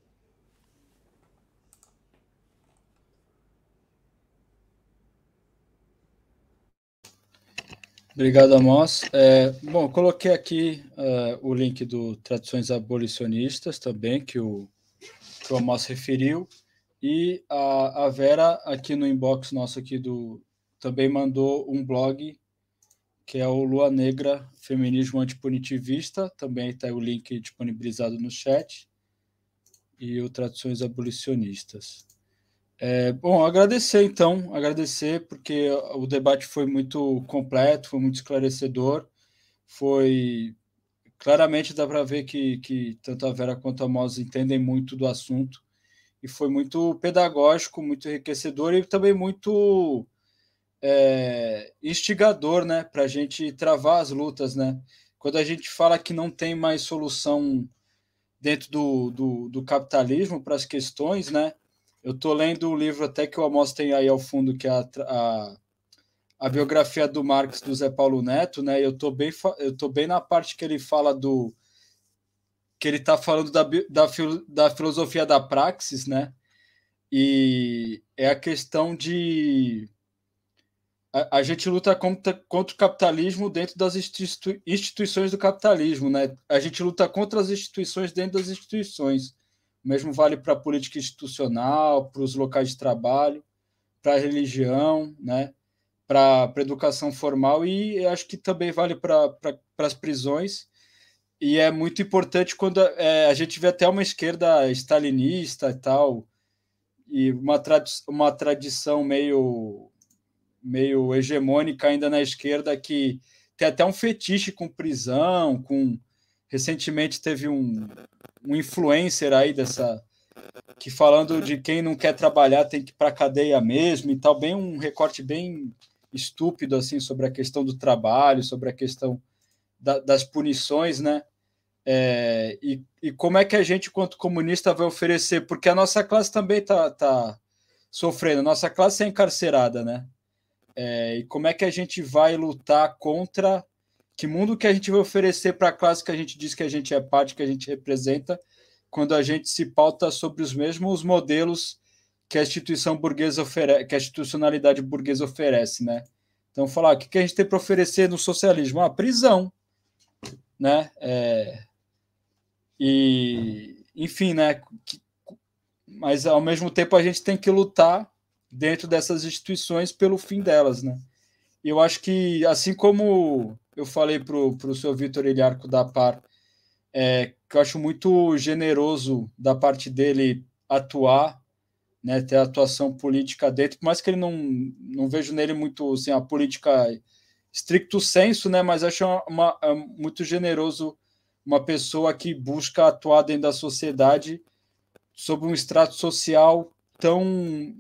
Obrigado, Amos. É, bom, coloquei aqui uh, o link do Tradições Abolicionistas também, que o, que o Amos referiu, e a, a Vera, aqui no inbox nosso aqui do também mandou um blog que é o Lua Negra Feminismo Antipunitivista, também está o link disponibilizado no chat, e o Traduções Abolicionistas. É, bom, agradecer então, agradecer, porque o debate foi muito completo, foi muito esclarecedor, foi. Claramente dá para ver que, que tanto a Vera quanto a Mosa entendem muito do assunto, e foi muito pedagógico, muito enriquecedor e também muito é, instigador, né, para a gente travar as lutas, né? Quando a gente fala que não tem mais solução dentro do, do, do capitalismo para as questões, né? Eu estou lendo o livro até que o Amos tem aí ao fundo, que é a, a, a biografia do Marx do Zé Paulo Neto, né? Eu estou bem, eu tô bem na parte que ele fala do que ele está falando da, da, da filosofia da praxis, né? E é a questão de a, a gente luta contra, contra o capitalismo dentro das institui instituições do capitalismo, né? A gente luta contra as instituições dentro das instituições. O mesmo vale para a política institucional, para os locais de trabalho, para a religião, né? para a educação formal e acho que também vale para as prisões. E é muito importante quando é, a gente vê até uma esquerda stalinista e tal, e uma, tradi uma tradição meio meio hegemônica ainda na esquerda que tem até um fetiche com prisão, com recentemente teve um, um influencer aí dessa que falando de quem não quer trabalhar tem que ir para cadeia mesmo e tal, bem um recorte bem estúpido assim sobre a questão do trabalho, sobre a questão da, das punições, né? É, e, e como é que a gente, quanto comunista, vai oferecer? Porque a nossa classe também está tá sofrendo, a nossa classe é encarcerada, né? É, e como é que a gente vai lutar contra que mundo que a gente vai oferecer para a classe que a gente diz que a gente é parte, que a gente representa, quando a gente se pauta sobre os mesmos modelos que a instituição burguesa oferece, que a institucionalidade burguesa oferece, né? Então, falar o que a gente tem para oferecer no socialismo? A ah, prisão, né? É, e, enfim, né? Mas ao mesmo tempo a gente tem que lutar dentro dessas instituições pelo fim delas, né? Eu acho que, assim como eu falei para o seu Vitor Eliarco da Par, é, que eu acho muito generoso da parte dele atuar, né, ter atuação política dentro, por mais que ele não, não vejo nele muito assim, a política estricto senso, né, mas acho uma, uma, é muito generoso uma pessoa que busca atuar dentro da sociedade sob um extrato social tão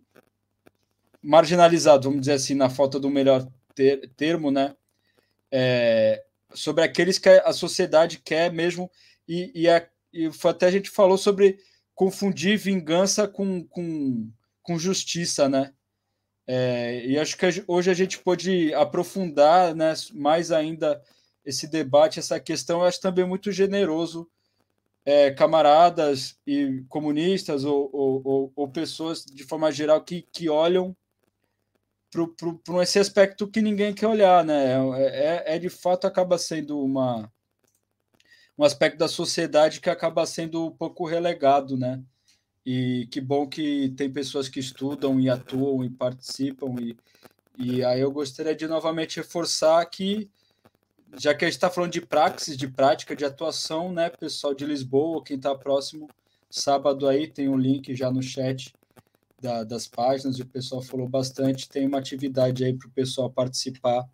marginalizado, vamos dizer assim, na falta do melhor ter, termo, né? É, sobre aqueles que a sociedade quer mesmo, e, e, a, e até a gente falou sobre confundir vingança com, com, com justiça, né? É, e acho que hoje a gente pode aprofundar né, mais ainda esse debate, essa questão. Eu acho também muito generoso é, camaradas e comunistas ou, ou, ou, ou, pessoas de forma geral que, que olham para esse aspecto que ninguém quer olhar, né? É, é, é, de fato acaba sendo uma um aspecto da sociedade que acaba sendo um pouco relegado, né? E que bom que tem pessoas que estudam e atuam e participam e, e aí eu gostaria de novamente reforçar que já que a gente está falando de praxis, de prática, de atuação, né, pessoal de Lisboa, quem está próximo, sábado aí tem um link já no chat da, das páginas, o pessoal falou bastante, tem uma atividade aí para o pessoal participar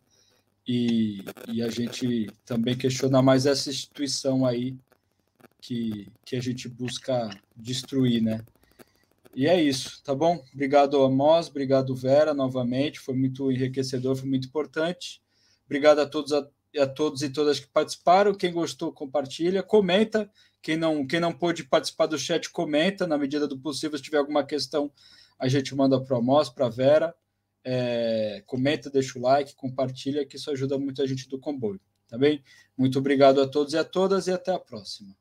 e, e a gente também questiona mais essa instituição aí que, que a gente busca destruir, né? E é isso, tá bom? Obrigado, Amos, obrigado, Vera, novamente, foi muito enriquecedor, foi muito importante. Obrigado a todos a a todos e todas que participaram. Quem gostou, compartilha, comenta. Quem não, quem não pôde participar do chat, comenta. Na medida do possível, se tiver alguma questão, a gente manda para o Amos, para a Vera. É, comenta, deixa o like, compartilha, que isso ajuda muito a gente do comboio. Tá bem? Muito obrigado a todos e a todas e até a próxima.